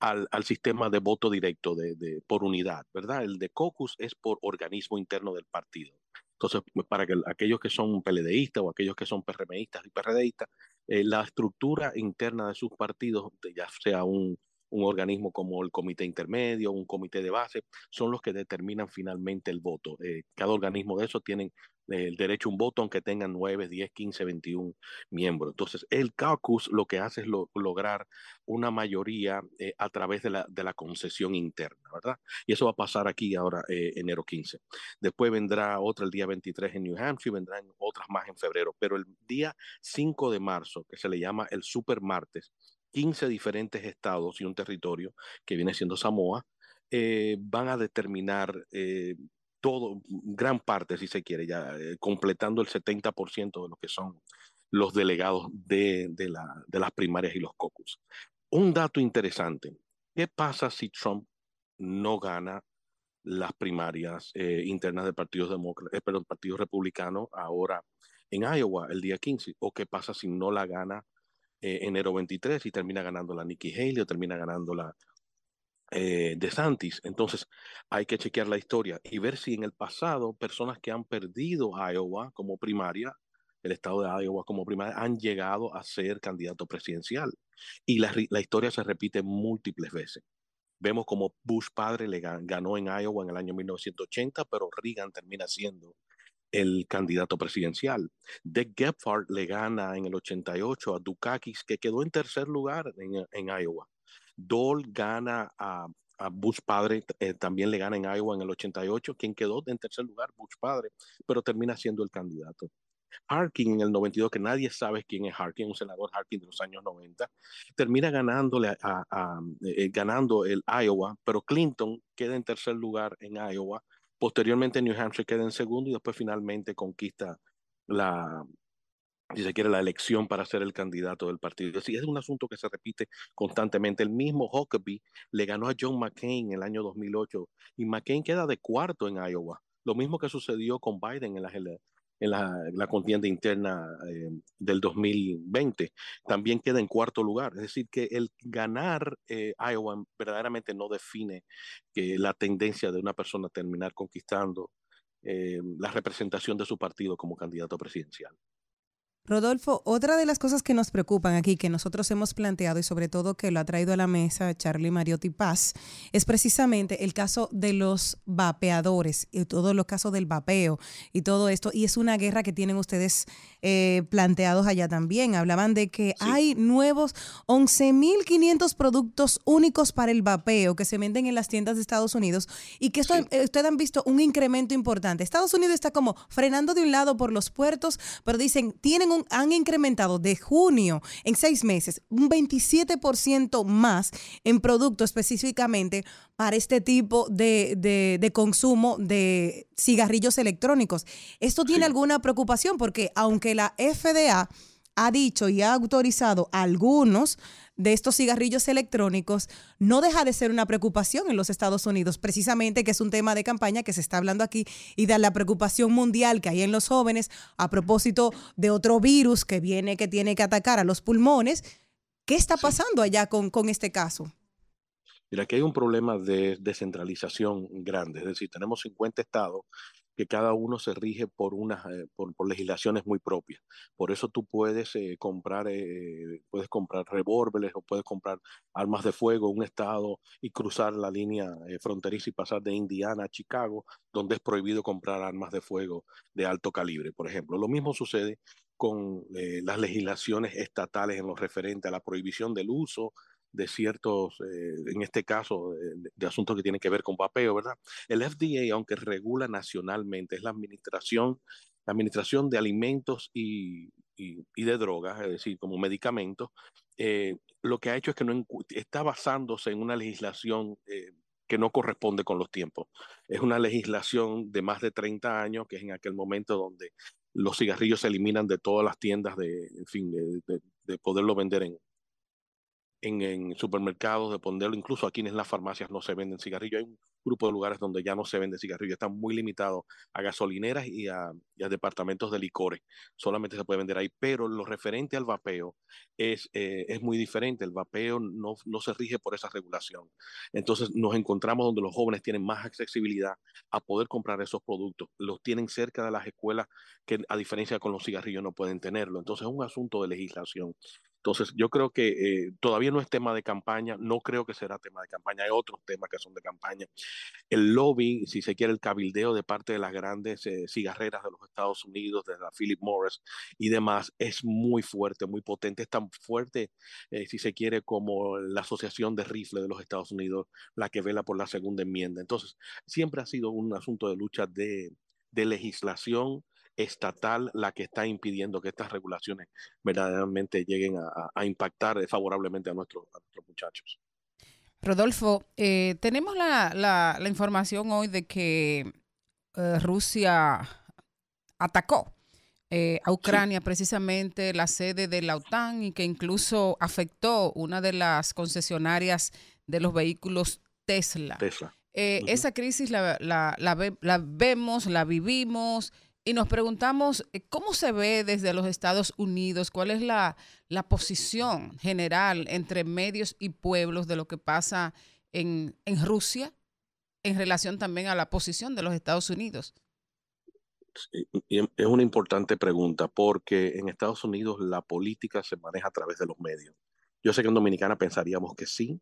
al, al sistema de voto directo de, de, por unidad, ¿verdad? El de COCUS es por organismo interno del partido. Entonces, para que aquellos que son PLDistas o aquellos que son PRMistas y PRDistas, eh, la estructura interna de sus partidos, ya sea un, un organismo como el comité intermedio, un comité de base, son los que determinan finalmente el voto. Eh, cada organismo de esos tienen el derecho a un voto aunque tengan 9, 10, 15, 21 miembros. Entonces, el caucus lo que hace es lo, lograr una mayoría eh, a través de la, de la, concesión interna, ¿verdad? Y eso va a pasar aquí ahora, eh, enero 15. Después vendrá otra el día 23 en New Hampshire, vendrán otras más en febrero, pero el día 5 de marzo, que se le llama el super martes, 15 diferentes estados y un territorio que viene siendo Samoa, eh, van a determinar eh, todo, gran parte, si se quiere, ya eh, completando el 70% de lo que son los delegados de, de, la, de, las primarias y los caucus. Un dato interesante, ¿qué pasa si Trump no gana las primarias internas del Partido, Demócrata, eh, perdón, Partido Republicano ahora en Iowa el día 15? ¿O qué pasa si no la gana eh, enero 23 y termina ganando la Nikki Haley o termina ganando la eh, de Santis. Entonces hay que chequear la historia y ver si en el pasado personas que han perdido Iowa como primaria, el estado de Iowa como primaria, han llegado a ser candidato presidencial. Y la, la historia se repite múltiples veces. Vemos como Bush padre le ganó en Iowa en el año 1980, pero Reagan termina siendo el candidato presidencial. Dick Gephardt le gana en el 88 a Dukakis, que quedó en tercer lugar en, en Iowa. Dole gana a, a Bush padre, eh, también le gana en Iowa en el 88, quien quedó en tercer lugar, Bush padre, pero termina siendo el candidato. Harkin en el 92, que nadie sabe quién es Harkin, un senador Harkin de los años 90, termina ganándole a, a eh, ganando el Iowa, pero Clinton queda en tercer lugar en Iowa Posteriormente New Hampshire queda en segundo y después finalmente conquista la, si se quiere, la elección para ser el candidato del partido. Así es un asunto que se repite constantemente. El mismo Huckabee le ganó a John McCain en el año 2008 y McCain queda de cuarto en Iowa. Lo mismo que sucedió con Biden en las, en la, contienda interna eh, del 2020. También queda en cuarto lugar. Es decir, que el ganar eh, Iowa verdaderamente no define la tendencia de una persona a terminar conquistando eh, la representación de su partido como candidato presidencial. Rodolfo, otra de las cosas que nos preocupan aquí, que nosotros hemos planteado y sobre todo que lo ha traído a la mesa Charlie Mariotti Paz, es precisamente el caso de los vapeadores y todos los casos del vapeo y todo esto. Y es una guerra que tienen ustedes eh, planteados allá también. Hablaban de que sí. hay nuevos 11.500 productos únicos para el vapeo que se venden en las tiendas de Estados Unidos y que esto, sí. eh, ustedes han visto un incremento importante. Estados Unidos está como frenando de un lado por los puertos, pero dicen, tienen un, han incrementado de junio en seis meses un 27% más en productos específicamente para este tipo de, de, de consumo de cigarrillos electrónicos. ¿Esto tiene sí. alguna preocupación? Porque aunque la FDA ha dicho y ha autorizado algunos de estos cigarrillos electrónicos, no deja de ser una preocupación en los Estados Unidos, precisamente que es un tema de campaña que se está hablando aquí y de la preocupación mundial que hay en los jóvenes a propósito de otro virus que viene, que tiene que atacar a los pulmones. ¿Qué está pasando allá con, con este caso? Mira, aquí hay un problema de descentralización grande, es decir, tenemos 50 estados que cada uno se rige por unas eh, por, legislaciones muy propias. Por eso tú puedes eh, comprar eh, puedes comprar revólveres o puedes comprar armas de fuego en un estado y cruzar la línea fronteriza y pasar de Indiana a Chicago, donde es prohibido comprar armas de fuego de alto calibre, por ejemplo. Lo mismo sucede con las legislaciones estatales en lo referente a la prohibición del uso de ciertos, eh, en este caso, de, asuntos que tienen que ver con vapeo, ¿verdad? El FDA, aunque regula nacionalmente, es la administración, la administración de alimentos y, y, de drogas, es decir, como medicamentos, eh, lo que ha hecho es que no está basándose en una legislación eh, que no corresponde con los tiempos. Es una legislación de más de 30 años, que es en aquel momento donde los cigarrillos se eliminan de todas las tiendas de, en fin, de, de- de poderlo vender en, en, supermercados, de ponerlo, incluso aquí en las farmacias no se venden cigarrillos. Hay un grupo de lugares donde ya no se vende cigarrillos, están muy limitados a gasolineras y a, y a departamentos de licores. Solamente se puede vender ahí, pero lo referente al vapeo es, eh, es muy diferente. El vapeo no, no se rige por esa regulación. Entonces nos encontramos donde los jóvenes tienen más accesibilidad a poder comprar esos productos. Los tienen cerca de las escuelas que a diferencia con los cigarrillos no pueden tenerlo. Entonces es un asunto de legislación. Entonces, yo creo que eh, todavía no es tema de campaña, no creo que será tema de campaña, hay otros temas que son de campaña. El lobby, si se quiere, el cabildeo de parte de las grandes eh, cigarreras de los Estados Unidos, de la Philip Morris y demás, es muy fuerte, muy potente, es tan fuerte, eh, si se quiere, como la Asociación de Rifle de los Estados Unidos, la que vela por la segunda enmienda. Entonces, siempre ha sido un asunto de lucha de, de legislación estatal la que está impidiendo que estas regulaciones verdaderamente lleguen a, a impactar favorablemente a nuestros, a nuestros muchachos. Rodolfo, eh, tenemos la, la- la información hoy de que eh, Rusia atacó eh, a Ucrania, precisamente la sede de la OTAN, y que incluso afectó una de las concesionarias de los vehículos Tesla. Tesla. Eh, Esa crisis la, la- la ve- la vemos, la vivimos y nos preguntamos eh, cómo se ve desde los Estados Unidos, cuál es la, la posición general entre medios y pueblos de lo que pasa en, en Rusia en relación también a la posición de los Estados Unidos. Es una importante pregunta porque en Estados Unidos la política se maneja a través de los medios. Yo sé que en Dominicana pensaríamos que sí,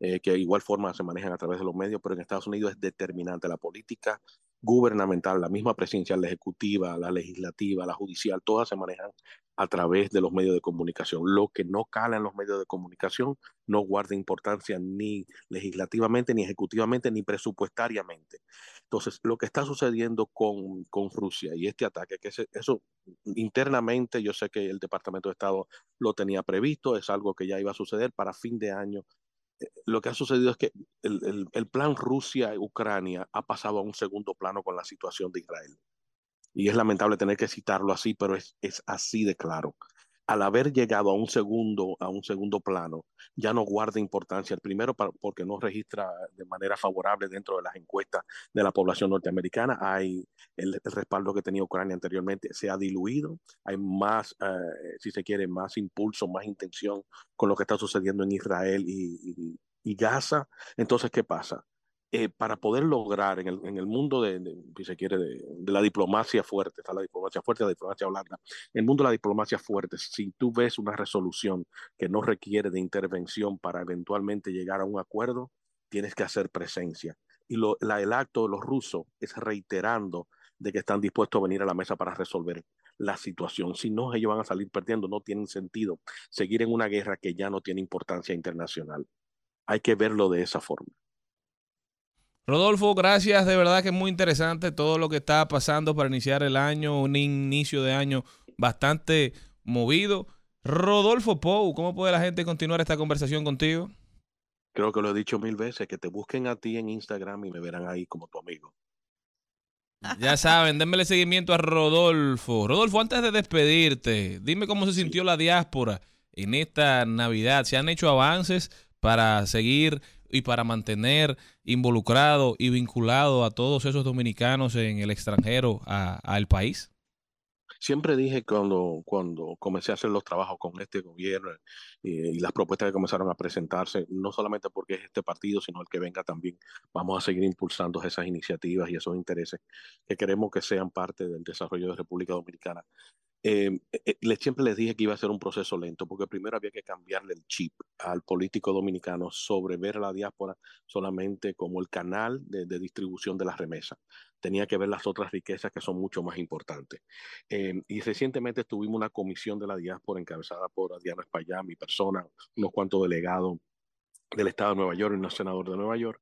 eh, que de igual forma se manejan a través de los medios, pero en Estados Unidos es determinante la política gubernamental, la misma presidencial, la ejecutiva, la legislativa, la judicial, todas se manejan a través de los medios de comunicación. Lo que no cala en los medios de comunicación no guarda importancia ni legislativamente, ni ejecutivamente, ni presupuestariamente. Entonces, lo que está sucediendo con, con Rusia y este ataque, que eso internamente yo sé que el Departamento de Estado lo tenía previsto, es algo que ya iba a suceder para fin de año. Lo que ha sucedido es que el, el- el plan Rusia-Ucrania ha pasado a un segundo plano con la situación de Israel. Y es lamentable tener que citarlo así, pero es, es así de claro. Al haber llegado a un segundo, a un segundo plano, ya no guarda importancia. El primero, porque no registra de manera favorable dentro de las encuestas de la población norteamericana. Hay el, respaldo que tenía Ucrania anteriormente se ha diluido. Hay más, eh, si se quiere, más impulso, más intención con lo que está sucediendo en Israel y- y Gaza. Entonces, ¿qué pasa? Eh, para poder lograr en el, mundo de, si se quiere, de, la diplomacia fuerte, está la diplomacia fuerte la diplomacia blanda. En el mundo de la diplomacia fuerte, si tú ves una resolución que no requiere de intervención para eventualmente llegar a un acuerdo, tienes que hacer presencia. Y lo, el acto de los rusos es reiterando de que están dispuestos a venir a la mesa para resolver la situación. Si no, ellos van a salir perdiendo. No tiene sentido seguir en una guerra que ya no tiene importancia internacional. Hay que verlo de esa forma. Rodolfo, gracias. De verdad que es muy interesante todo lo que está pasando para iniciar el año, un inicio de año bastante movido. Rodolfo Pou, ¿cómo puede la gente continuar esta conversación contigo? Creo que lo he dicho mil veces, que te busquen a ti en Instagram y me verán ahí como tu amigo. Ya saben, denmele seguimiento a Rodolfo. Rodolfo, antes de despedirte, dime cómo se sintió la diáspora en esta Navidad. ¿Se han hecho avances para seguir y para mantener involucrado y vinculado a todos esos dominicanos en el extranjero al país? siempre dije cuando, cuando comencé a hacer los trabajos con este gobierno y las propuestas que comenzaron a presentarse, no solamente porque es este partido, sino el que venga también, vamos a seguir impulsando esas iniciativas y esos intereses que queremos que sean parte del desarrollo de República Dominicana. Eh, eh, siempre les dije que iba a ser un proceso lento, porque primero había que cambiarle el chip al político dominicano sobre ver a la diáspora solamente como el canal de, distribución de las remesas. Tenía que ver las otras riquezas que son mucho más importantes. Eh, y recientemente tuvimos una comisión de la diáspora encabezada por Diana Espaillá, mi persona, unos cuantos delegados del Estado de Nueva York y un senador de Nueva York,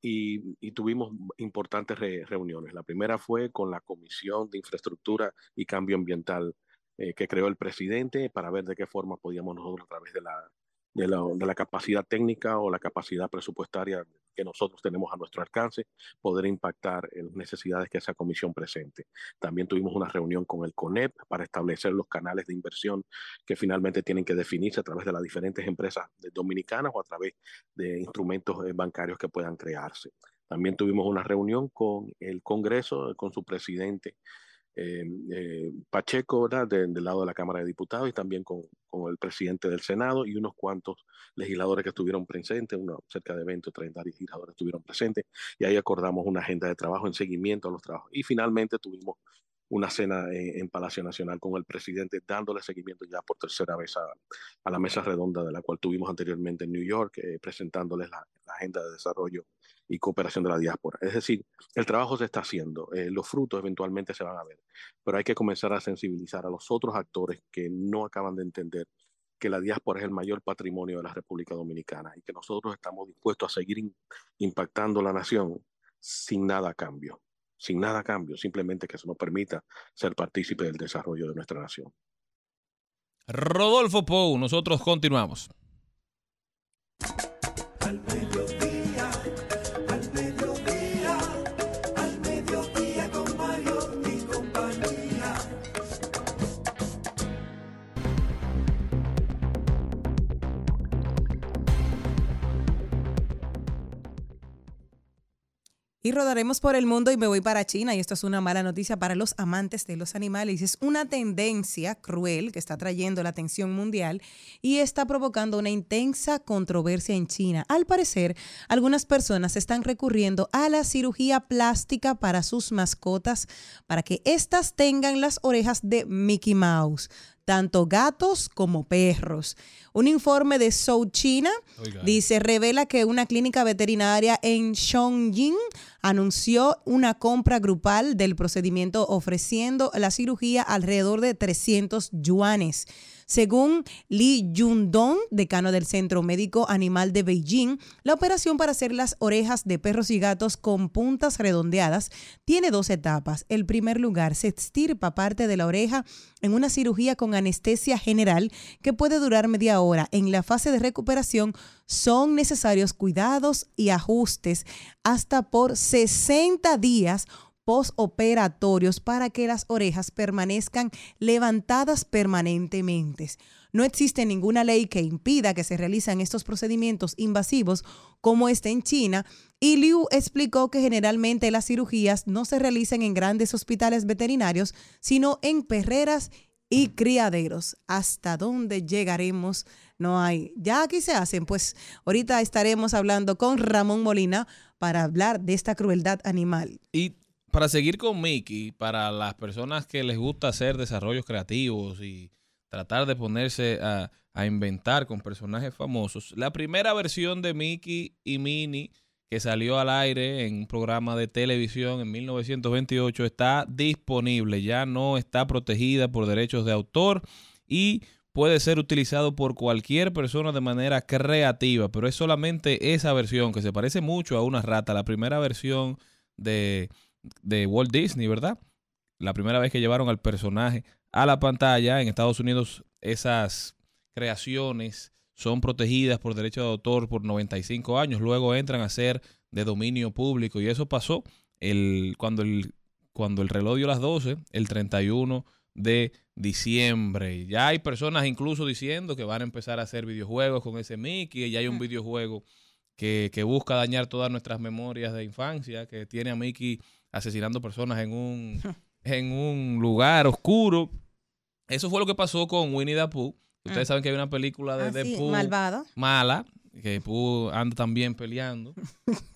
y, tuvimos importantes re, reuniones. La primera fue con la Comisión de Infraestructura y Cambio Ambiental eh, que creó el presidente para ver de qué forma podíamos nosotros a través de la, de la, capacidad técnica o la capacidad presupuestaria que nosotros tenemos a nuestro alcance, poder impactar en las necesidades que esa comisión presente. También tuvimos una reunión con el CONEP para establecer los canales de inversión que finalmente tienen que definirse a través de las diferentes empresas dominicanas o a través de instrumentos eh, bancarios que puedan crearse. También tuvimos una reunión con el Congreso, con su presidente, eh, eh, Pacheco, ¿verdad? De, del lado de la Cámara de Diputados y también con, con, el presidente del Senado y unos cuantos legisladores que estuvieron presentes, unos cerca de 20 o 30 legisladores estuvieron presentes y ahí acordamos una agenda de trabajo en seguimiento a los trabajos. Y finalmente tuvimos una cena en, en, Palacio Nacional con el presidente, dándole seguimiento ya por tercera vez a, a la mesa redonda de la cual tuvimos anteriormente en New York, eh, presentándoles la, la, agenda de desarrollo y cooperación de la diáspora. Es decir, el trabajo se está haciendo, eh, los frutos eventualmente se van a ver, pero hay que comenzar a sensibilizar a los otros actores que no acaban de entender que la diáspora es el mayor patrimonio de la República Dominicana y que nosotros estamos dispuestos a seguir impactando la nación sin nada a cambio sin nada a cambio, simplemente que se nos permita ser partícipe del desarrollo de nuestra nación. Rodolfo Pou, nosotros continuamos. Y rodaremos por el mundo y me voy para China. Y esto es una mala noticia para los amantes de los animales. Es una tendencia cruel que está trayendo la atención mundial y está provocando una intensa controversia en China. Al parecer, algunas personas están recurriendo a la cirugía plástica para sus mascotas para que éstas tengan las orejas de Mickey Mouse tanto gatos como perros. Un informe de South China Oiga. dice, revela que una clínica veterinaria en Chongqing anunció una compra grupal del procedimiento ofreciendo la cirugía alrededor de 300 yuanes. Según Li Yundong, decano del Centro Médico Animal de Beijing, la operación para hacer las orejas de perros y gatos con puntas redondeadas tiene dos etapas. El primer lugar, se extirpa parte de la oreja en una cirugía con anestesia general que puede durar media hora. En la fase de recuperación son necesarios cuidados y ajustes hasta por 60 días postoperatorios para que las orejas permanezcan levantadas permanentemente. No existe ninguna ley que impida que se realicen estos procedimientos invasivos como este en China y Liu explicó que generalmente las cirugías no se realizan en grandes hospitales veterinarios, sino en perreras y criaderos. ¿Hasta dónde llegaremos? No hay. Ya aquí se hacen. Pues ahorita estaremos hablando con Ramón Molina para hablar de esta crueldad animal. Y para seguir con Mickey, para las personas que les gusta hacer desarrollos creativos y tratar de ponerse a, inventar con personajes famosos, la primera versión de Mickey y Minnie que salió al aire en un programa de televisión en 1928 está disponible, ya no está protegida por derechos de autor y puede ser utilizado por cualquier persona de manera creativa, pero es solamente esa versión que se parece mucho a una rata, la primera versión de de Walt Disney, ¿verdad? La primera vez que llevaron al personaje a la pantalla en Estados Unidos, esas creaciones son protegidas por derecho de autor por 95 años, luego entran a ser de dominio público y eso pasó el, cuando, el, cuando el reloj dio las 12, el 31 de diciembre. Ya hay personas incluso diciendo que van a empezar a hacer videojuegos con ese Mickey, ya hay un videojuego que, que busca dañar todas nuestras memorias de infancia, que tiene a Mickey asesinando personas en un en un lugar oscuro. Eso fue lo que pasó con Winnie the Pooh. Ustedes Ah. saben que hay una película de, Ah, de sí, Pooh mala, que Pooh anda también peleando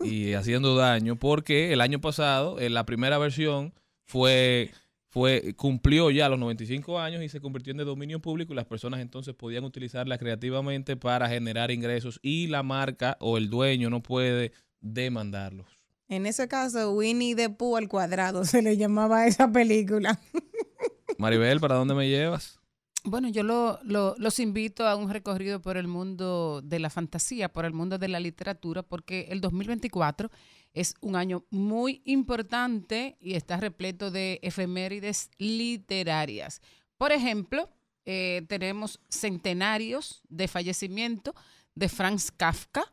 y <laughs> haciendo daño, porque el año pasado, en la primera versión, fue, fue, cumplió ya los 95 años y se convirtió en de dominio público y las personas entonces podían utilizarla creativamente para generar ingresos y la marca o el dueño no puede demandarlos. En ese caso, Winnie the Pooh al cuadrado <laughs> se le llamaba a esa película. <laughs> Maribel, ¿para dónde me llevas? Bueno, yo lo- lo- los invito a un recorrido por el mundo de la fantasía, por el mundo de la literatura, porque el 2024 es un año muy importante y está repleto de efemérides literarias. Por ejemplo, eh, tenemos centenarios de fallecimiento de Franz Kafka.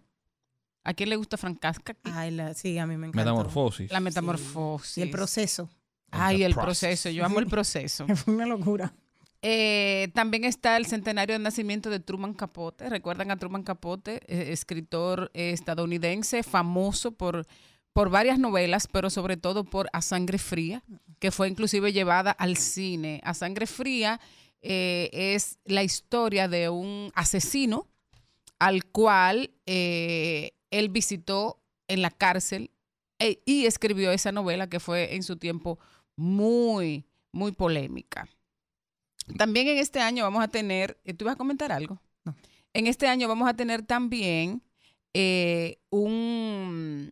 ¿A quién le gusta Franz Kafka? Ay, la- sí, a mí me encanta. Metamorfosis. La metamorfosis. Y el proceso. Ay, el process. proceso. Yo amo el proceso. <laughs> Fue una locura. Eh, también está el centenario de nacimiento de Truman Capote. ¿Recuerdan a Truman Capote? Eh, escritor eh, estadounidense, famoso por, por varias novelas, pero sobre todo por A Sangre Fría, que fue inclusive llevada al cine. A Sangre Fría eh, es la historia de un asesino al cual eh, él visitó en la cárcel e- y escribió esa novela que fue en su tiempo muy, muy polémica. También en este año vamos a tener, eh, ¿tú ibas a comentar algo? No. En este año vamos a tener también eh, un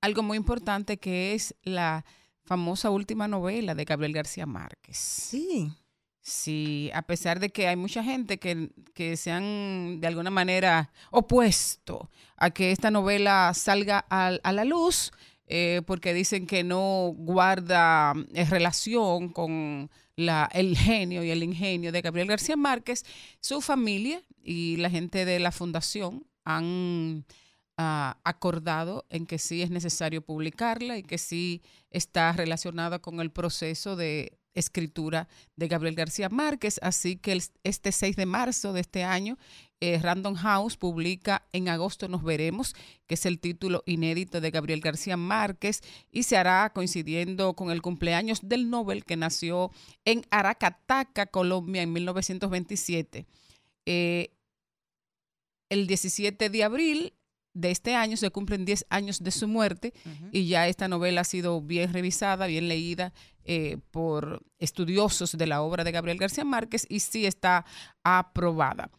algo muy importante que es la famosa última novela de Gabriel García Márquez. Sí. Sí, a pesar de que hay mucha gente que, que se han de alguna manera opuesto a que esta novela salga al- a, la luz, eh, porque dicen que no guarda eh, relación con la, el genio y el ingenio de Gabriel García Márquez, su familia y la gente de la fundación han ah, acordado en que sí es necesario publicarla y que sí está relacionada con el proceso de escritura de Gabriel García Márquez. Así que el- este 6 de marzo de este año, eh, Random House publica En agosto nos veremos, que es el título inédito de Gabriel García Márquez y se hará coincidiendo con el cumpleaños del Nobel que nació en Aracataca, Colombia, en 1927. Eh, el 17 de abril de este año se cumplen 10 años de su muerte y ya esta novela ha sido bien revisada, bien leída eh, por estudiosos de la obra de Gabriel García Márquez y sí está aprobada.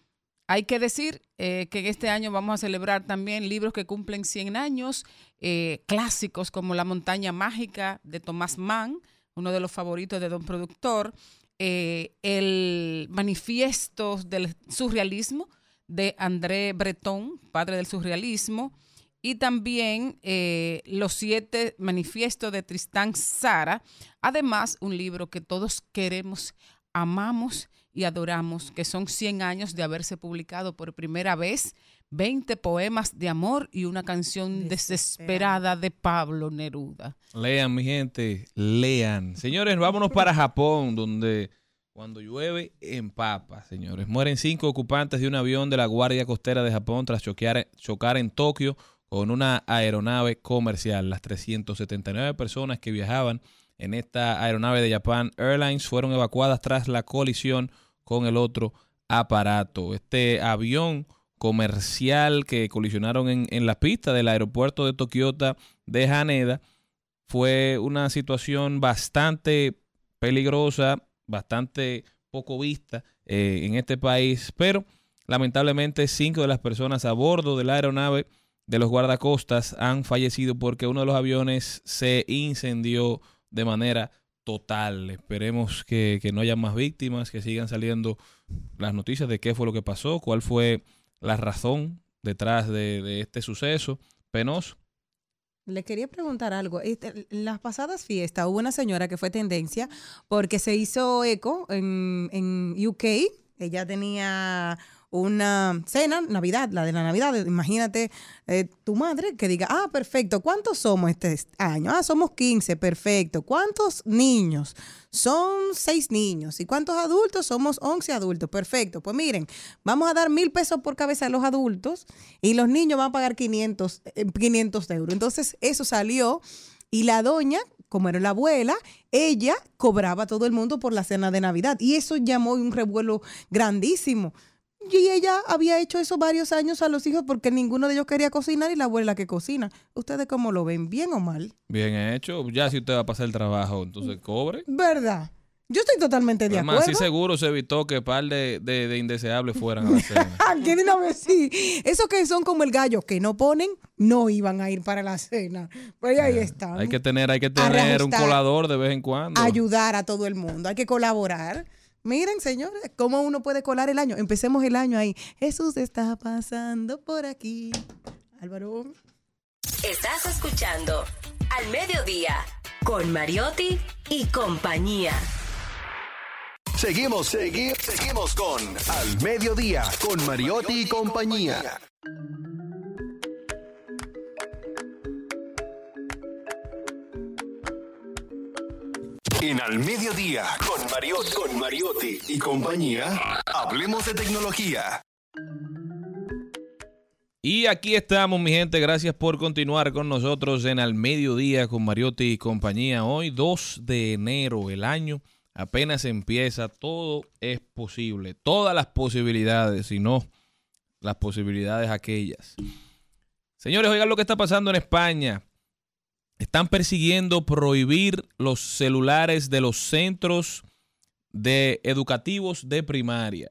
Hay que decir eh, que en este año vamos a celebrar también libros que cumplen 100 años, eh, clásicos como La montaña mágica de Tomás Mann, uno de los favoritos de Don Productor, el manifiesto del surrealismo de André Breton, padre del surrealismo, y también eh, Los siete manifiestos de Tristán Sara. Además, un libro que todos queremos, amamos y adoramos, que son 100 años de haberse publicado por primera vez 20 poemas de amor y una canción desesperada de Pablo Neruda. Lean, mi gente, lean. Señores, vámonos para Japón, donde cuando llueve empapa, señores. Mueren cinco ocupantes de un avión de la Guardia Costera de Japón tras choquear, chocar en Tokio con una aeronave comercial. Las 379 personas que viajaban en esta aeronave de Japan Airlines fueron evacuadas tras la colisión con el otro aparato. Este avión comercial que colisionaron en, en la pista del aeropuerto de Tokiota de Haneda fue una situación bastante peligrosa, bastante poco vista eh, en este país, pero lamentablemente cinco de las personas a bordo de la aeronave de los guardacostas han fallecido porque uno de los aviones se incendió de manera total. Esperemos que, que no haya más víctimas, que sigan saliendo las noticias de qué fue lo que pasó, cuál fue la razón detrás de, de este suceso penoso. Le quería preguntar algo. Este, En las pasadas fiestas hubo una señora que fue tendencia porque se hizo eco en, en UK. Ella tenía una cena, Navidad, la de la Navidad. Imagínate eh, tu madre que diga, ah, perfecto, ¿cuántos somos este año? Ah, somos 15, perfecto. ¿Cuántos niños? Son seis niños. ¿Y cuántos adultos? Somos 11 adultos, perfecto. Pues miren, vamos a dar mil pesos por cabeza a los adultos y los niños van a pagar 500, eh, 500 euros. Entonces, eso salió y la doña como era la abuela, ella cobraba a todo el mundo por la cena de Navidad. Y eso llamó un revuelo grandísimo. Y ella había hecho eso varios años a los hijos porque ninguno de ellos quería cocinar y la abuela que cocina. ¿Ustedes cómo lo ven? ¿Bien o mal? Bien hecho. Ya si usted va a pasar el trabajo, entonces cobre. ¿Verdad? Yo estoy totalmente de Además, acuerdo. así seguro se evitó que par de, de, de indeseables fueran a la cena. <laughs> Una vez sí. Esos que son como el gallo que no ponen, no iban a ir para la cena. Pues ahí están. Hay que tener, hay que tener un colador de vez en cuando. Ayudar a todo el mundo. Hay que colaborar. Miren, señores, cómo uno puede colar el año. Empecemos el año ahí. Jesús está pasando por aquí. Álvaro. Estás escuchando Al Mediodía con Mariotti y compañía. Seguimos, segui- seguimos con Al Mediodía, con Mariotti y compañía. En Al Mediodía, con Mariotti, y compañía, hablemos de tecnología. Y aquí estamos, mi gente. Gracias por continuar con nosotros en Al Mediodía con Mariotti y compañía. Hoy, 2 de enero, el año apenas empieza. Todo es posible. Todas las posibilidades, y no las posibilidades aquellas. Señores, oigan lo que está pasando en España. Están persiguiendo prohibir los celulares de los centros de educativos de primaria.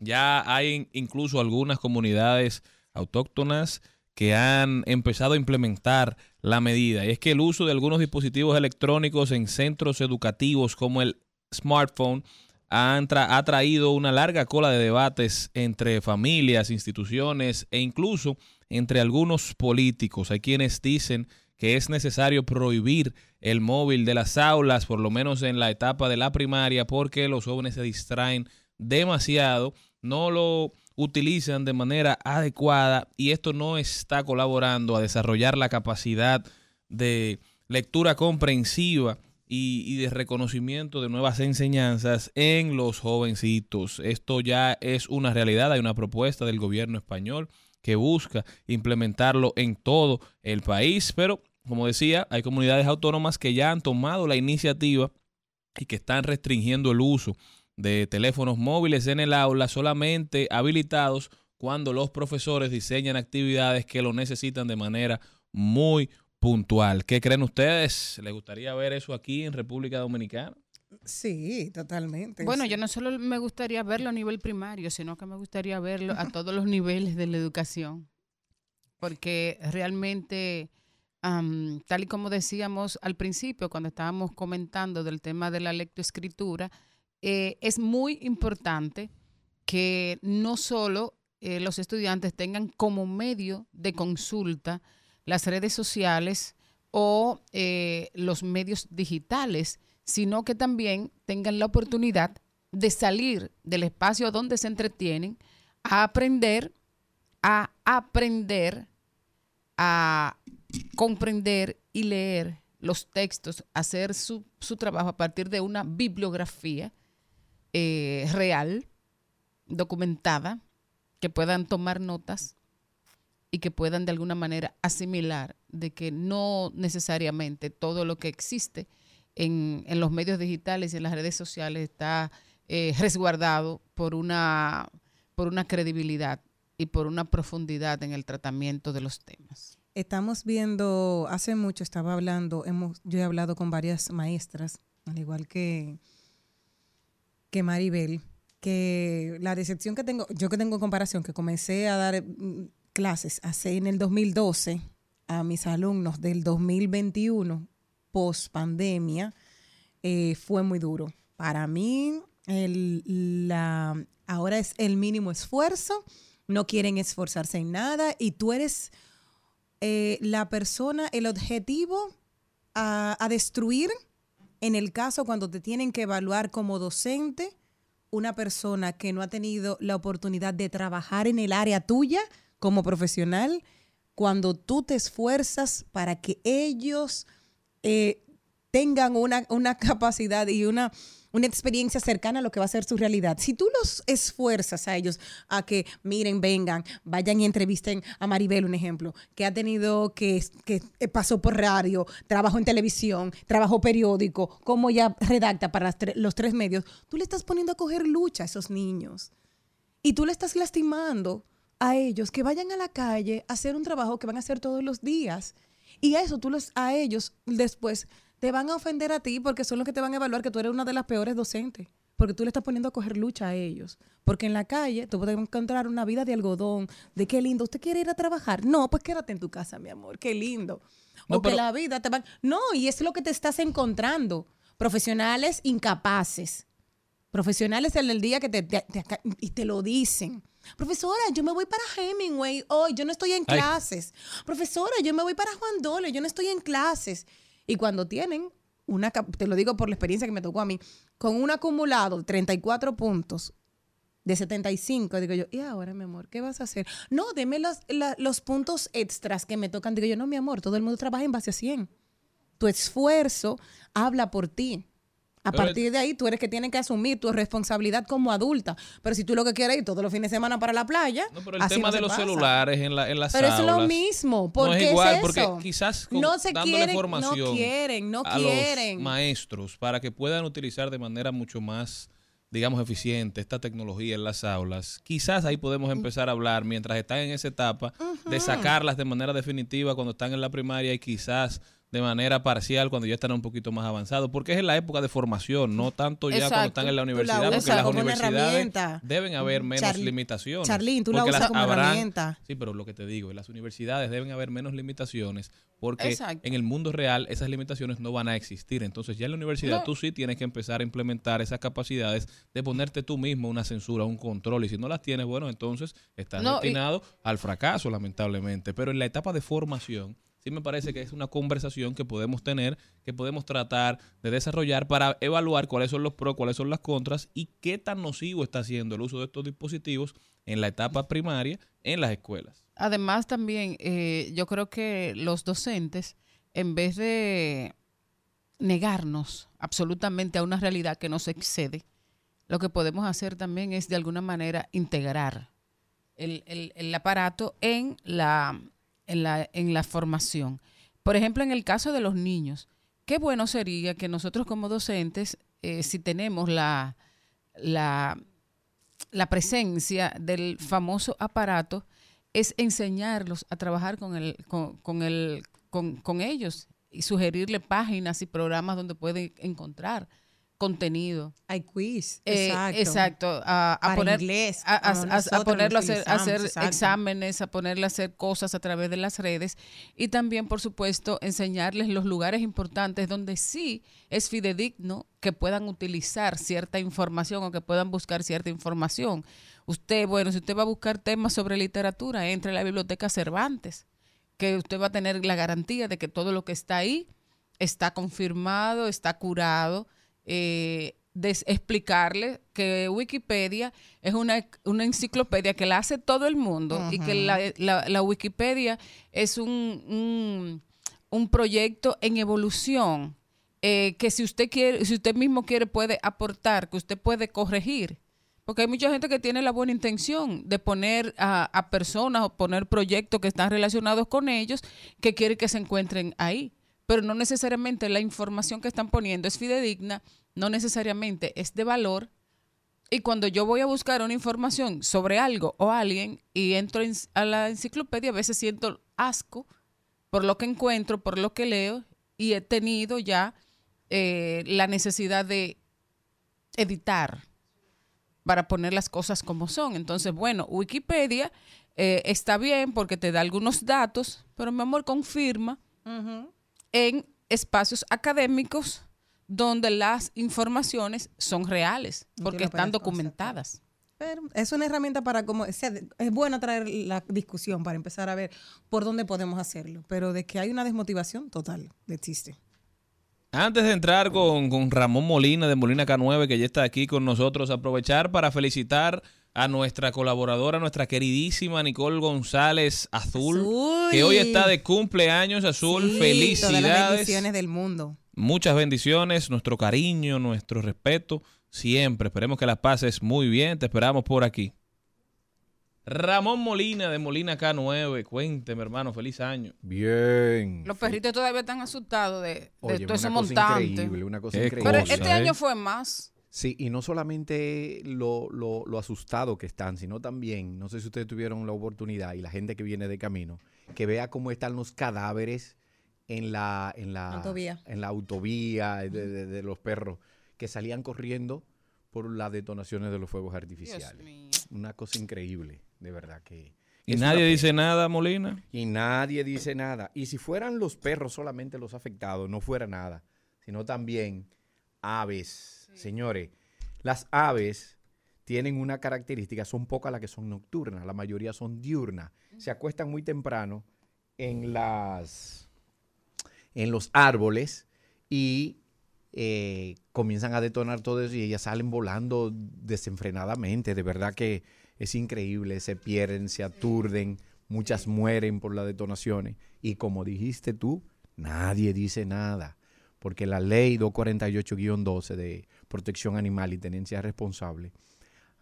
Ya hay incluso algunas comunidades autóctonas que han empezado a implementar la medida. Y es que el uso de algunos dispositivos electrónicos en centros educativos como el smartphone han tra- ha traído una larga cola de debates entre familias, instituciones e incluso entre algunos políticos. Hay quienes dicen que es necesario prohibir el móvil de las aulas, por lo menos en la etapa de la primaria, porque los jóvenes se distraen demasiado, no lo utilizan de manera adecuada y esto no está colaborando a desarrollar la capacidad de lectura comprensiva y, de reconocimiento de nuevas enseñanzas en los jovencitos. Esto ya es una realidad, hay una propuesta del gobierno español que busca implementarlo en todo el país, pero como decía, hay comunidades autónomas que ya han tomado la iniciativa y que están restringiendo el uso de teléfonos móviles en el aula solamente habilitados cuando los profesores diseñan actividades que lo necesitan de manera muy puntual. ¿Qué creen ustedes? ¿Les gustaría ver eso aquí en República Dominicana? Sí, totalmente. Bueno, yo no solo me gustaría verlo a nivel primario, sino que me gustaría verlo a todos los niveles de la educación. Porque realmente, am, tal y como decíamos al principio, cuando estábamos comentando del tema de la lectoescritura, eh, es muy importante que no solo eh, los estudiantes tengan como medio de consulta las redes sociales o eh, los medios digitales, sino que también tengan la oportunidad de salir del espacio donde se entretienen a aprender, a aprender, a comprender y leer los textos, hacer su, su trabajo a partir de una bibliografía eh, real, documentada, que puedan tomar notas y que puedan de alguna manera asimilar de que no necesariamente todo lo que existe en, en los medios digitales y en las redes sociales está eh, resguardado por una, por una credibilidad y por una profundidad en el tratamiento de los temas. Estamos viendo, hace mucho estaba hablando, hemos, yo he hablado con varias maestras, al igual que, que Maribel, que la decepción que tengo, yo que tengo comparación, que comencé a dar mm, clases hace en el 2012 a mis alumnos del 2021, post pandemia, eh, fue muy duro. Para mí, ahora es el mínimo esfuerzo, no quieren esforzarse en nada y tú eres eh, la persona, el objetivo a, a destruir en el caso cuando te tienen que evaluar como docente una persona que no ha tenido la oportunidad de trabajar en el área tuya como profesional, cuando tú te esfuerzas para que ellos eh, tengan una, una capacidad y una, una experiencia cercana a lo que va a ser su realidad. Si tú los esfuerzas a ellos a que miren, vengan, vayan y entrevisten a Maribel, un ejemplo, que ha tenido que, que pasó por radio, trabajó en televisión, trabajó periódico, cómo ella redacta para los tres medios, tú le estás poniendo a coger lucha a esos niños. Y tú le estás lastimando a ellos que vayan a la calle a hacer un trabajo que van a hacer todos los días. Y a eso tú los, a ellos después te van a ofender a ti porque son los que te van a evaluar que tú eres una de las peores docentes. Porque tú le estás poniendo a coger lucha a ellos. Porque en la calle tú puedes encontrar una vida de algodón, de qué lindo. ¿Usted quiere ir a trabajar? No, pues quédate en tu casa, mi amor. Qué lindo. No, o que la vida te va... No, y es lo que te estás encontrando. Profesionales incapaces. Profesionales en el día que te, te- y te lo dicen. Profesora, yo me voy para Hemingway hoy, yo no estoy en Ay. clases. Profesora, yo me voy para Juan Dole, yo no estoy en clases. Y cuando tienen una, te lo digo por la experiencia que me tocó a mí, con un acumulado de 34 puntos de 75, digo yo, ¿y ahora, mi amor, qué vas a hacer? No, deme los, la- los puntos extras que me tocan. Digo yo, no, mi amor, todo el mundo trabaja en base a 100. Tu esfuerzo habla por ti. A Pero- partir de ahí, tú eres que tienes que asumir tu responsabilidad como adulta. Pero si tú lo que quieres ir todos los fines de semana para la playa, No, pero el así tema no de los pasa. celulares en, la, en las Pero es lo aulas mismo. ¿Por no qué es igual, eso? porque quizás con- no se dándole quieren, formación no quieren, no a quieren. los maestros para que puedan utilizar de manera mucho más, digamos, eficiente esta tecnología en las aulas. Quizás ahí podemos empezar a hablar mientras están en esa etapa de sacarlas de manera definitiva cuando están en la primaria y quizás de manera parcial cuando ya están un poquito más avanzados, porque es en la época de formación, no tanto ya cuando están en la universidad, porque las universidades deben haber menos Char- limitaciones. Charlene, tú la usas como herramienta. Sí, pero lo que te digo, en las universidades deben haber menos limitaciones porque Exacto. en el mundo real esas limitaciones no van a existir. Entonces ya en la universidad No. tú sí tienes que empezar a implementar esas capacidades de ponerte tú mismo una censura, un control. Y si no las tienes, bueno, entonces estás No, y- destinado al fracaso, lamentablemente. Pero en la etapa de formación, sí me parece que es una conversación que podemos tener, que podemos tratar de desarrollar para evaluar cuáles son los pros, cuáles son las contras y qué tan nocivo está haciendo el uso de estos dispositivos en la etapa primaria en las escuelas. Además, también eh, yo creo que los docentes, en vez de negarnos absolutamente a una realidad que nos excede, lo que podemos hacer también es de alguna manera integrar el, el- el aparato en la, en, la, en la formación. Por ejemplo, en el caso de los niños, qué bueno sería que nosotros como docentes, eh, si tenemos la, la, la presencia del famoso aparato, es enseñarlos a trabajar con, el, con, con el, con, con ellos y sugerirle páginas y programas donde pueden encontrar contenido. Hay quiz. Eh, exacto. exacto, a, a poner, inglés, a, ponerlo a hacer, exacto. exámenes, a ponerle a hacer cosas a través de las redes y también, por supuesto, enseñarles los lugares importantes donde sí es fidedigno que puedan utilizar cierta información o que puedan buscar cierta información. Usted, bueno, si usted va a buscar temas sobre literatura, entre a la biblioteca Cervantes, que usted va a tener la garantía de que todo lo que está ahí está confirmado, está curado, eh, de explicarle que Wikipedia es una, una enciclopedia que la hace todo el mundo y que la, la- la Wikipedia es un, un, un proyecto en evolución eh, que si usted quiere, si usted mismo quiere puede aportar, que usted puede corregir. Porque hay mucha gente que tiene la buena intención de poner a, a personas o poner proyectos que están relacionados con ellos que quiere que se encuentren ahí. Pero no necesariamente la información que están poniendo es fidedigna, no necesariamente es de valor. Y cuando yo voy a buscar una información sobre algo o alguien y entro en- a la enciclopedia, a veces siento asco por lo que encuentro, por lo que leo, y he tenido ya eh, la necesidad de editar para poner las cosas como son. Entonces, bueno, Wikipedia eh, está bien porque te da algunos datos, pero mi amor, confirma en espacios académicos donde las informaciones son reales, porque están documentadas. Pero es una herramienta para como, o sea, es bueno traer la discusión para empezar a ver por dónde podemos hacerlo, pero de que hay una desmotivación total, existe. Antes de entrar con, con Ramón Molina de Molina K9, que ya está aquí con nosotros, aprovechar para felicitar a nuestra colaboradora, nuestra queridísima Nicole González Azul, Azul. que hoy está de cumpleaños, Azul. Sí, Todas las Felicidades. bendiciones del mundo. Muchas bendiciones, nuestro cariño, nuestro respeto, siempre. Esperemos que las pases muy bien. Te esperamos por aquí. Ramón Molina de Molina K9. Cuénteme, hermano, feliz año. Bien. Los perritos todavía están asustados de, de Oye, todo ese una cosa montante. increíble, una cosa Qué increíble. Pero este ¿eh? año fue más. Sí, y no solamente lo, lo, lo asustado que están, sino también, no sé si ustedes tuvieron la oportunidad y la gente que viene de camino, que vea cómo están los cadáveres en la, en la Autovía. en la autovía de, de- de los perros que salían corriendo por las detonaciones de los fuegos artificiales. Una cosa increíble, de verdad que. ¿Y nadie dice nada, Molina? y nadie dice nada. Y si fueran los perros solamente los afectados, no fuera nada, sino también aves. Señores, las aves tienen una característica, son pocas las que son nocturnas, la mayoría son diurnas. Se acuestan muy temprano en las en los árboles y eh, comienzan a detonar todo eso y ellas salen volando desenfrenadamente. De verdad que es increíble. Se pierden, se aturden, muchas mueren por las detonaciones. Y como dijiste tú, nadie dice nada. Porque la ley 248-12 de protección animal y tenencia responsable,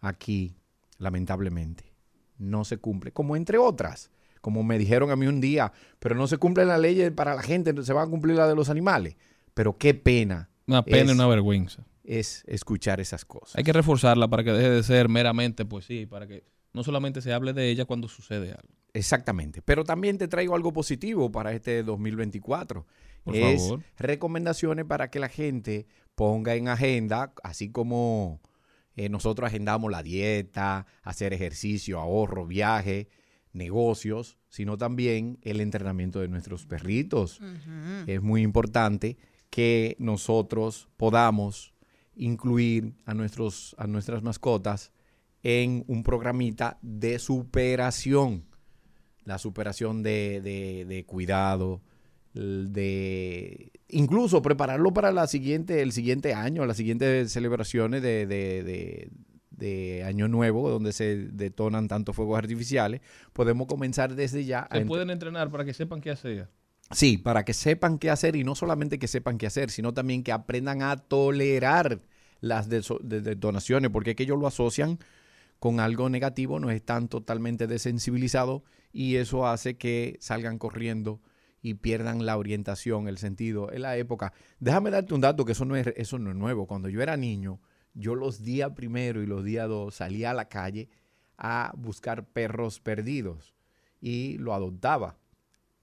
aquí, lamentablemente, no se cumple. Como entre otras, como me dijeron a mí un día, pero no se cumplen las leyes para la gente, se van a cumplir las de los animales. Pero qué pena. Una pena y una vergüenza. Es escuchar esas cosas. Hay que reforzarla para que deje de ser meramente poesía y para que no solamente se hable de ella cuando sucede algo. Exactamente. Pero también te traigo algo positivo para este 2024. Por es favor. recomendaciones para que la gente ponga en agenda, así como eh, nosotros agendamos la dieta, hacer ejercicio, ahorro, viaje, negocios, sino también el entrenamiento de nuestros perritos. Es muy importante que nosotros podamos incluir a, nuestros, a nuestras mascotas en un programita de superación. La superación de, de- de cuidado, de incluso prepararlo para la siguiente, el siguiente año, las siguientes celebraciones de, de- de- de Año Nuevo, donde se detonan tantos fuegos artificiales. Podemos comenzar desde ya. Se pueden entrenar para que sepan qué hacer. Sí, para que sepan qué hacer y no solamente que sepan qué hacer, sino también que aprendan a tolerar las detonaciones, porque es que ellos lo asocian con algo negativo, no están totalmente desensibilizados y eso hace que salgan corriendo y pierdan la orientación, el sentido. En la época, déjame darte un dato que eso no es, eso no es nuevo. Cuando yo era niño, yo los días primero y los días dos salía a la calle a buscar perros perdidos y lo adoptaba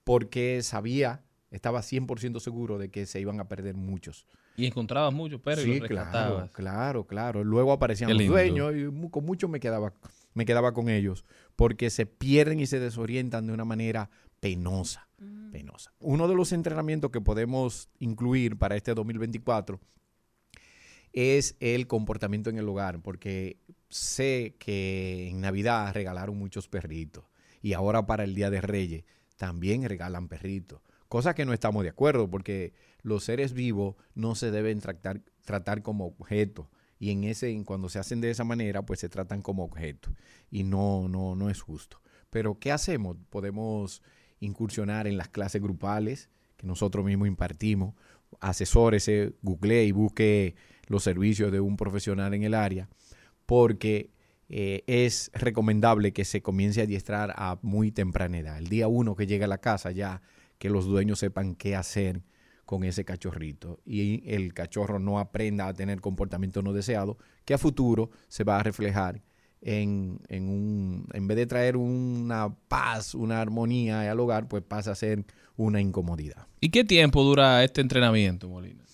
porque sabía, estaba 100% seguro de que se iban a perder muchos. Y encontrabas muchos perros y los claro, rescatabas. claro, claro. Luego aparecían los dueños y con mucho me quedaba, me quedaba con ellos, porque se pierden y se desorientan de una manera penosa, Uno de los entrenamientos que podemos incluir para este 2024 es el comportamiento en el hogar, porque sé que en Navidad regalaron muchos perritos y ahora para el Día de Reyes también regalan perritos, cosa que no estamos de acuerdo porque los seres vivos no se deben tratar, como objetos y en ese cuando se hacen de esa manera pues se tratan como objetos y no no no es justo. Pero ¿qué hacemos? Podemos incursionar en las clases grupales que nosotros mismos impartimos, asesórese, googlee y busque los servicios de un profesional en el área, porque eh, es recomendable que se comience a adiestrar a muy temprana edad. El día uno que llega a la casa ya que los dueños sepan qué hacer con ese cachorrito y el cachorro no aprenda a tener comportamiento no deseado, que a futuro se va a reflejar en, en un, en vez de traer una paz, una armonía al hogar, pues pasa a ser una incomodidad. ¿Y qué tiempo dura este entrenamiento, Molina?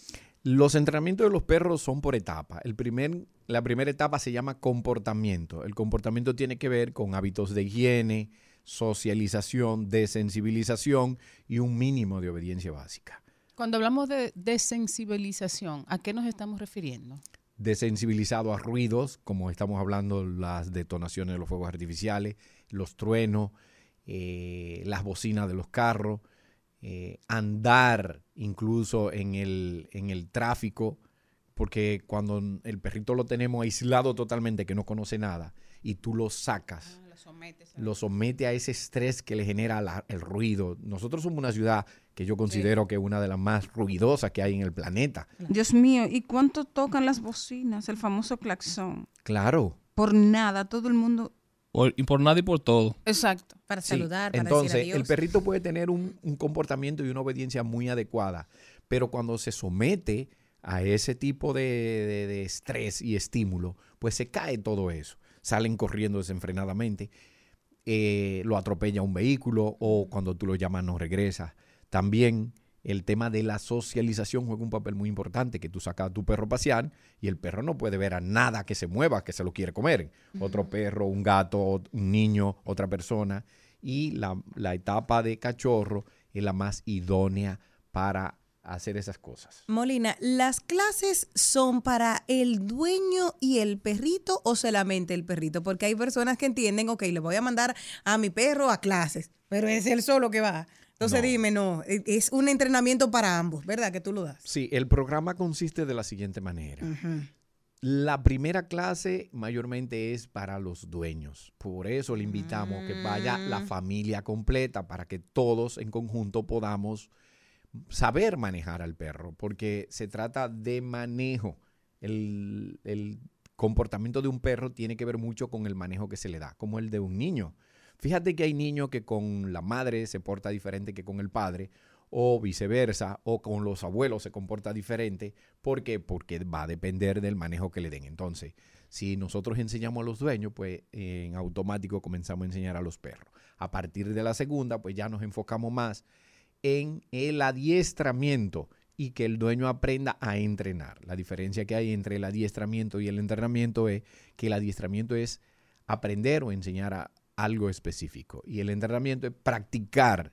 Los entrenamientos de los perros son por etapa. El primer, la primera etapa se llama comportamiento. El comportamiento tiene que ver con hábitos de higiene, socialización, desensibilización y un mínimo de obediencia básica. Cuando hablamos de desensibilización, ¿a qué nos estamos refiriendo? Desensibilizado a ruidos, como estamos hablando, las detonaciones de los fuegos artificiales, los truenos, eh, las bocinas de los carros, eh, andar incluso en el, en el tráfico porque cuando el perrito lo tenemos aislado totalmente, que no conoce nada, y tú lo sacas, lo somete a ese estrés que le genera la- el ruido. Nosotros somos una ciudad que yo considero que es una de las más ruidosas que hay en el planeta. Dios mío, ¿y cuánto tocan las bocinas? El famoso claxon. Claro. Por nada, todo el mundo. Por- y por nada y por todo. Exacto. Para Sí, saludar, para Entonces, decir adiós. el perrito puede tener un, un comportamiento y una obediencia muy adecuada, pero cuando se somete a ese tipo de, de- de estrés y estímulo, pues se cae todo eso. Salen corriendo desenfrenadamente, eh, lo atropella un vehículo o cuando tú lo llamas no regresa. También el tema de la socialización juega un papel muy importante, que tú sacas a tu perro a pasear y el perro no puede ver a nada que se mueva, que se lo quiere comer. Otro perro, un gato, un niño, otra persona. Y la, la etapa de cachorro es la más idónea para hacer esas cosas. Molina, ¿las clases son para el dueño y el perrito o solamente el perrito? Porque hay personas que entienden, ok, le voy a mandar a mi perro a clases, pero es él solo que va. Entonces dime, no, e- es un entrenamiento para ambos, ¿verdad? Que tú lo das. Sí, el programa consiste de la siguiente manera. La primera clase mayormente es para los dueños. Por eso le invitamos que vaya la familia completa para que todos en conjunto podamos saber manejar al perro, porque se trata de manejo. El, el comportamiento de un perro tiene que ver mucho con el manejo que se le da, como el de un niño. Fíjate que hay niños que con la madre se porta diferente que con el padre, o viceversa, o con los abuelos se comporta diferente. ¿Por qué? Porque va a depender del manejo que le den. Entonces, si nosotros enseñamos a los dueños, pues en automático comenzamos a enseñar a los perros. A partir de la segunda, pues ya nos enfocamos más en el adiestramiento y que el dueño aprenda a entrenar. La diferencia que hay entre el adiestramiento y el entrenamiento es que el adiestramiento es aprender o enseñar a algo específico y el entrenamiento es practicar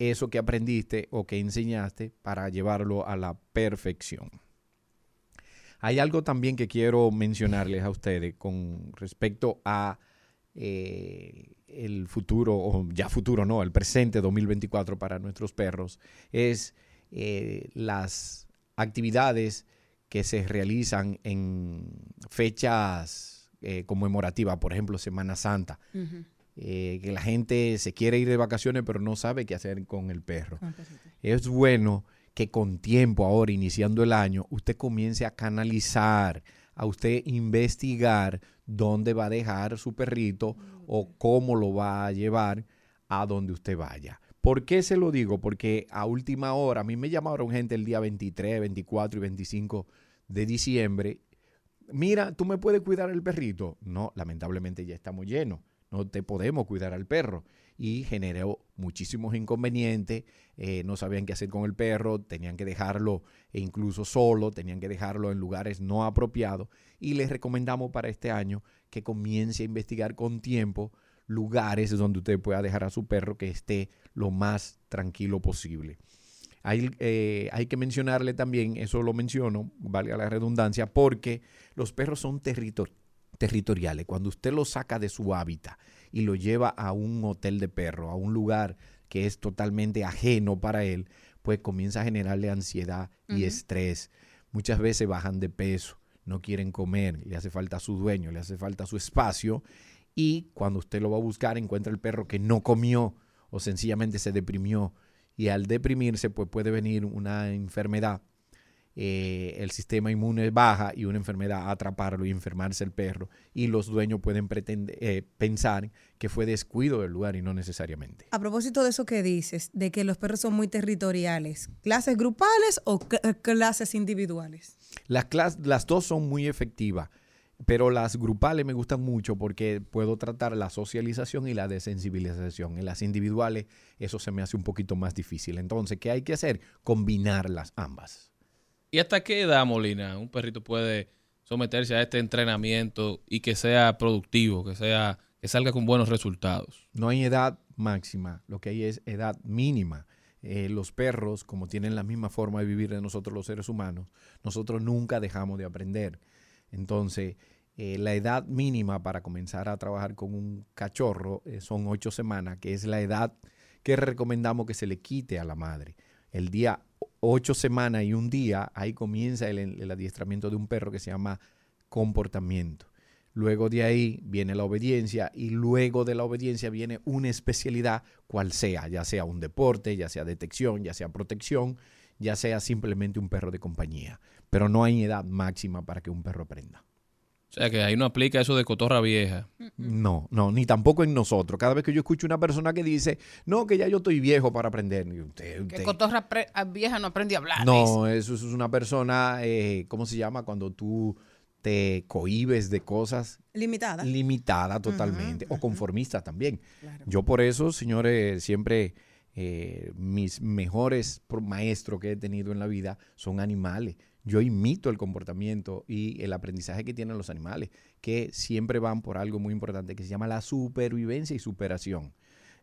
eso que aprendiste o que enseñaste para llevarlo a la perfección. Hay algo también que quiero mencionarles a ustedes con respecto a eh, el futuro, o ya futuro no, el presente 2024 para nuestros perros, es eh, las actividades que se realizan en fechas eh, conmemorativas, por ejemplo, Semana Santa. Que la gente se quiere ir de vacaciones pero no sabe qué hacer con el perro. Es bueno que con tiempo ahora, iniciando el año, usted comience a canalizar, a usted investigar dónde va a dejar su perrito o cómo lo va a llevar a donde usted vaya. ¿Por qué se lo digo? Porque a última hora, a mí me llamaron gente el día 23, 24 y 25 de diciembre. Mira, ¿tú me puedes cuidar el perrito? No, lamentablemente ya estamos llenos. No te podemos cuidar al perro. Y generó muchísimos inconvenientes. eh, no sabían qué hacer con el perro, tenían que dejarlo e incluso solo, tenían que dejarlo en lugares no apropiados. Y les recomendamos para este año que comience a investigar con tiempo lugares donde usted pueda dejar a su perro que esté lo más tranquilo posible. Hay, eh, hay que mencionarle también, eso lo menciono, valga la redundancia, porque los perros son territor- territoriales. Cuando usted lo saca de su hábitat y lo lleva a un hotel de perro, a un lugar que es totalmente ajeno para él, pues comienza a generarle ansiedad y estrés. Muchas veces bajan de peso, no quieren comer, le hace falta a su dueño, le hace falta su espacio y cuando usted lo va a buscar encuentra el perro que no comió o sencillamente se deprimió y al deprimirse pues puede venir una enfermedad eh, el sistema inmune baja y una enfermedad atraparlo y enfermarse el perro y los dueños pueden pretender, eh, pensar que fue descuido del lugar y no necesariamente. A propósito de eso que dices, de que los perros son muy territoriales, ¿clases grupales o eh, clases individuales? Las, clas- las dos son muy efectivas, pero las grupales me gustan mucho porque puedo tratar la socialización y la desensibilización. En las individuales eso se me hace un poquito más difícil. Entonces, ¿qué hay que hacer? Combinarlas ambas. ¿Y hasta qué edad, Molina, un perrito puede someterse a este entrenamiento y que sea productivo, que sea que salga con buenos resultados? No hay edad máxima, lo que hay es edad mínima. Eh, los perros, como tienen la misma forma de vivir de nosotros los seres humanos, nosotros nunca dejamos de aprender. Entonces, eh, la edad mínima para comenzar a trabajar con un cachorro eh, son ocho semanas, que es la edad que recomendamos que se le quite a la madre. El día ocho semanas y un día, ahí comienza el, adiestramiento de un perro que se llama comportamiento. Luego de ahí viene la obediencia y luego de la obediencia viene una especialidad cual sea, ya sea un deporte, ya sea detección, ya sea protección, ya sea simplemente un perro de compañía. Pero no hay edad máxima para que un perro aprenda. O sea que ahí no aplica eso de cotorra vieja. No, no, ni tampoco en nosotros. Cada vez que yo escucho una persona que dice, no, que ya yo estoy viejo para aprender. y usted- Que usted- cotorra pre- a vieja no aprende a hablar. no, eso es una persona, eh, ¿cómo se llama? Cuando tú te cohibes de cosas Limitada. limitada totalmente o conformista también. Yo por eso, señores, siempre eh, mis mejores maestros que he tenido en la vida son animales. Yo imito el comportamiento y el aprendizaje que tienen los animales, que siempre van por algo muy importante que se llama la supervivencia y superación.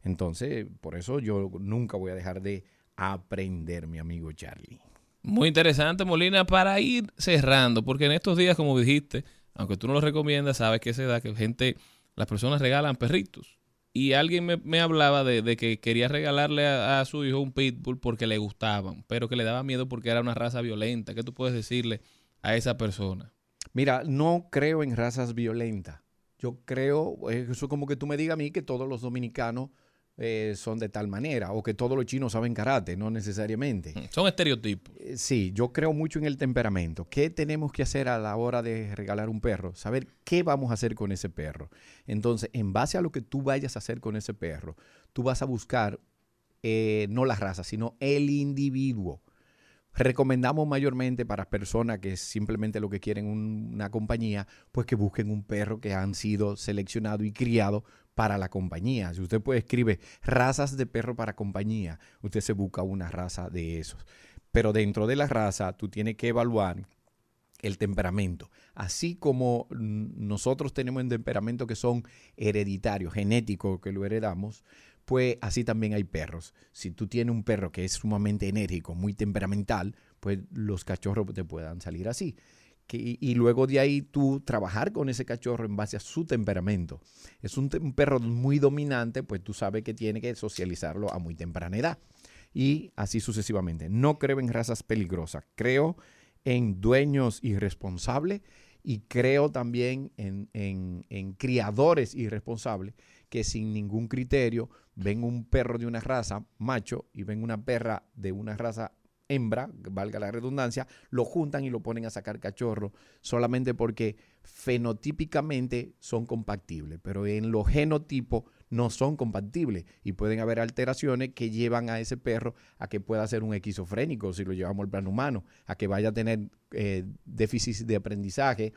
Entonces, por eso yo nunca voy a dejar de aprender, mi amigo Charlie. Muy interesante, Molina, para ir cerrando, porque en estos días, como dijiste, aunque tú no lo recomiendas, sabes que se da que gente, las personas regalan perritos. Y alguien me, me hablaba de, de que quería regalarle a, a su hijo un pitbull porque le gustaban, pero que le daba miedo porque era una raza violenta. ¿Qué tú puedes decirle a esa persona? Mira, no creo en razas violentas. Yo creo, eh, eso es como que tú me digas a mí que todos los dominicanos eh, son de tal manera, o que todos los chinos saben karate, no necesariamente. Son estereotipos. Eh, Sí, yo creo mucho en el temperamento. ¿Qué tenemos que hacer a la hora de regalar un perro? Saber qué vamos a hacer con ese perro. Entonces, en base a lo que tú vayas a hacer con ese perro, tú vas a buscar eh, no la raza, sino el individuo. Recomendamos mayormente para personas que simplemente lo que quieren un- una compañía, pues que busquen un perro que han sido seleccionado y criado para la compañía. Si usted puede escribir razas de perro para compañía, usted se busca una raza de esos. Pero dentro de la raza, tú tienes que evaluar el temperamento. Así como nosotros tenemos un temperamento que son hereditarios, genéticos, que lo heredamos, pues así también hay perros. Si tú tienes un perro que es sumamente enérgico, muy temperamental, pues los cachorros te puedan salir así. Que- y, luego de ahí tú trabajar con ese cachorro en base a su temperamento. Es un perro muy dominante, pues tú sabes que tiene que socializarlo a muy temprana edad. Y así sucesivamente. No creo en razas peligrosas. Creo en dueños irresponsables y creo también en, en- en criadores irresponsables que sin ningún criterio ven un perro de una raza macho y ven una perra de una raza hembra, valga la redundancia, lo juntan y lo ponen a sacar cachorro solamente porque fenotípicamente son compatibles, pero en los genotipos no son compatibles y pueden haber alteraciones que llevan a ese perro a que pueda ser un esquizofrénico si lo llevamos al plano humano, a que vaya a tener eh, déficit de aprendizaje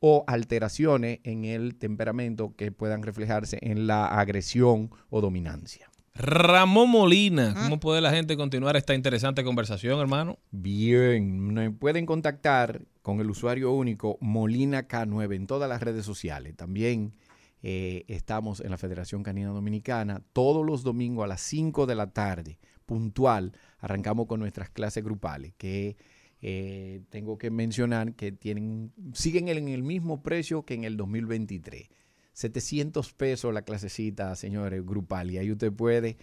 o alteraciones en el temperamento que puedan reflejarse en la agresión o dominancia. Ramón Molina, ¿cómo puede la gente continuar esta interesante conversación, hermano? Bien, me pueden contactar con el usuario único Molina K9 en todas las redes sociales. También eh, estamos en la Federación Canina Dominicana todos los domingos a las 5 de la tarde, puntual. Arrancamos con nuestras clases grupales, que eh, tengo que mencionar que tienen, siguen en el mismo precio que en el 2023. 700 pesos la clasecita, señores, grupal. Y ahí usted puede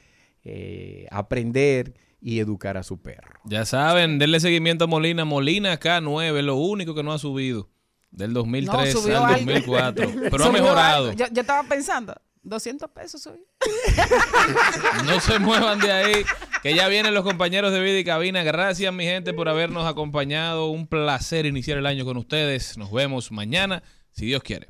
eh, aprender y educar a su perro. Ya saben, denle seguimiento a Molina. Molina K9, lo único que no ha subido del 2003 subió al algo. 2004. <laughs> Pero ha mejorado. yo estaba pensando, 200 pesos subió. <laughs> No se muevan de ahí, que ya vienen los compañeros de vida y cabina. Gracias, mi gente, por habernos acompañado. Un placer iniciar el año con ustedes. Nos vemos mañana, si Dios quiere.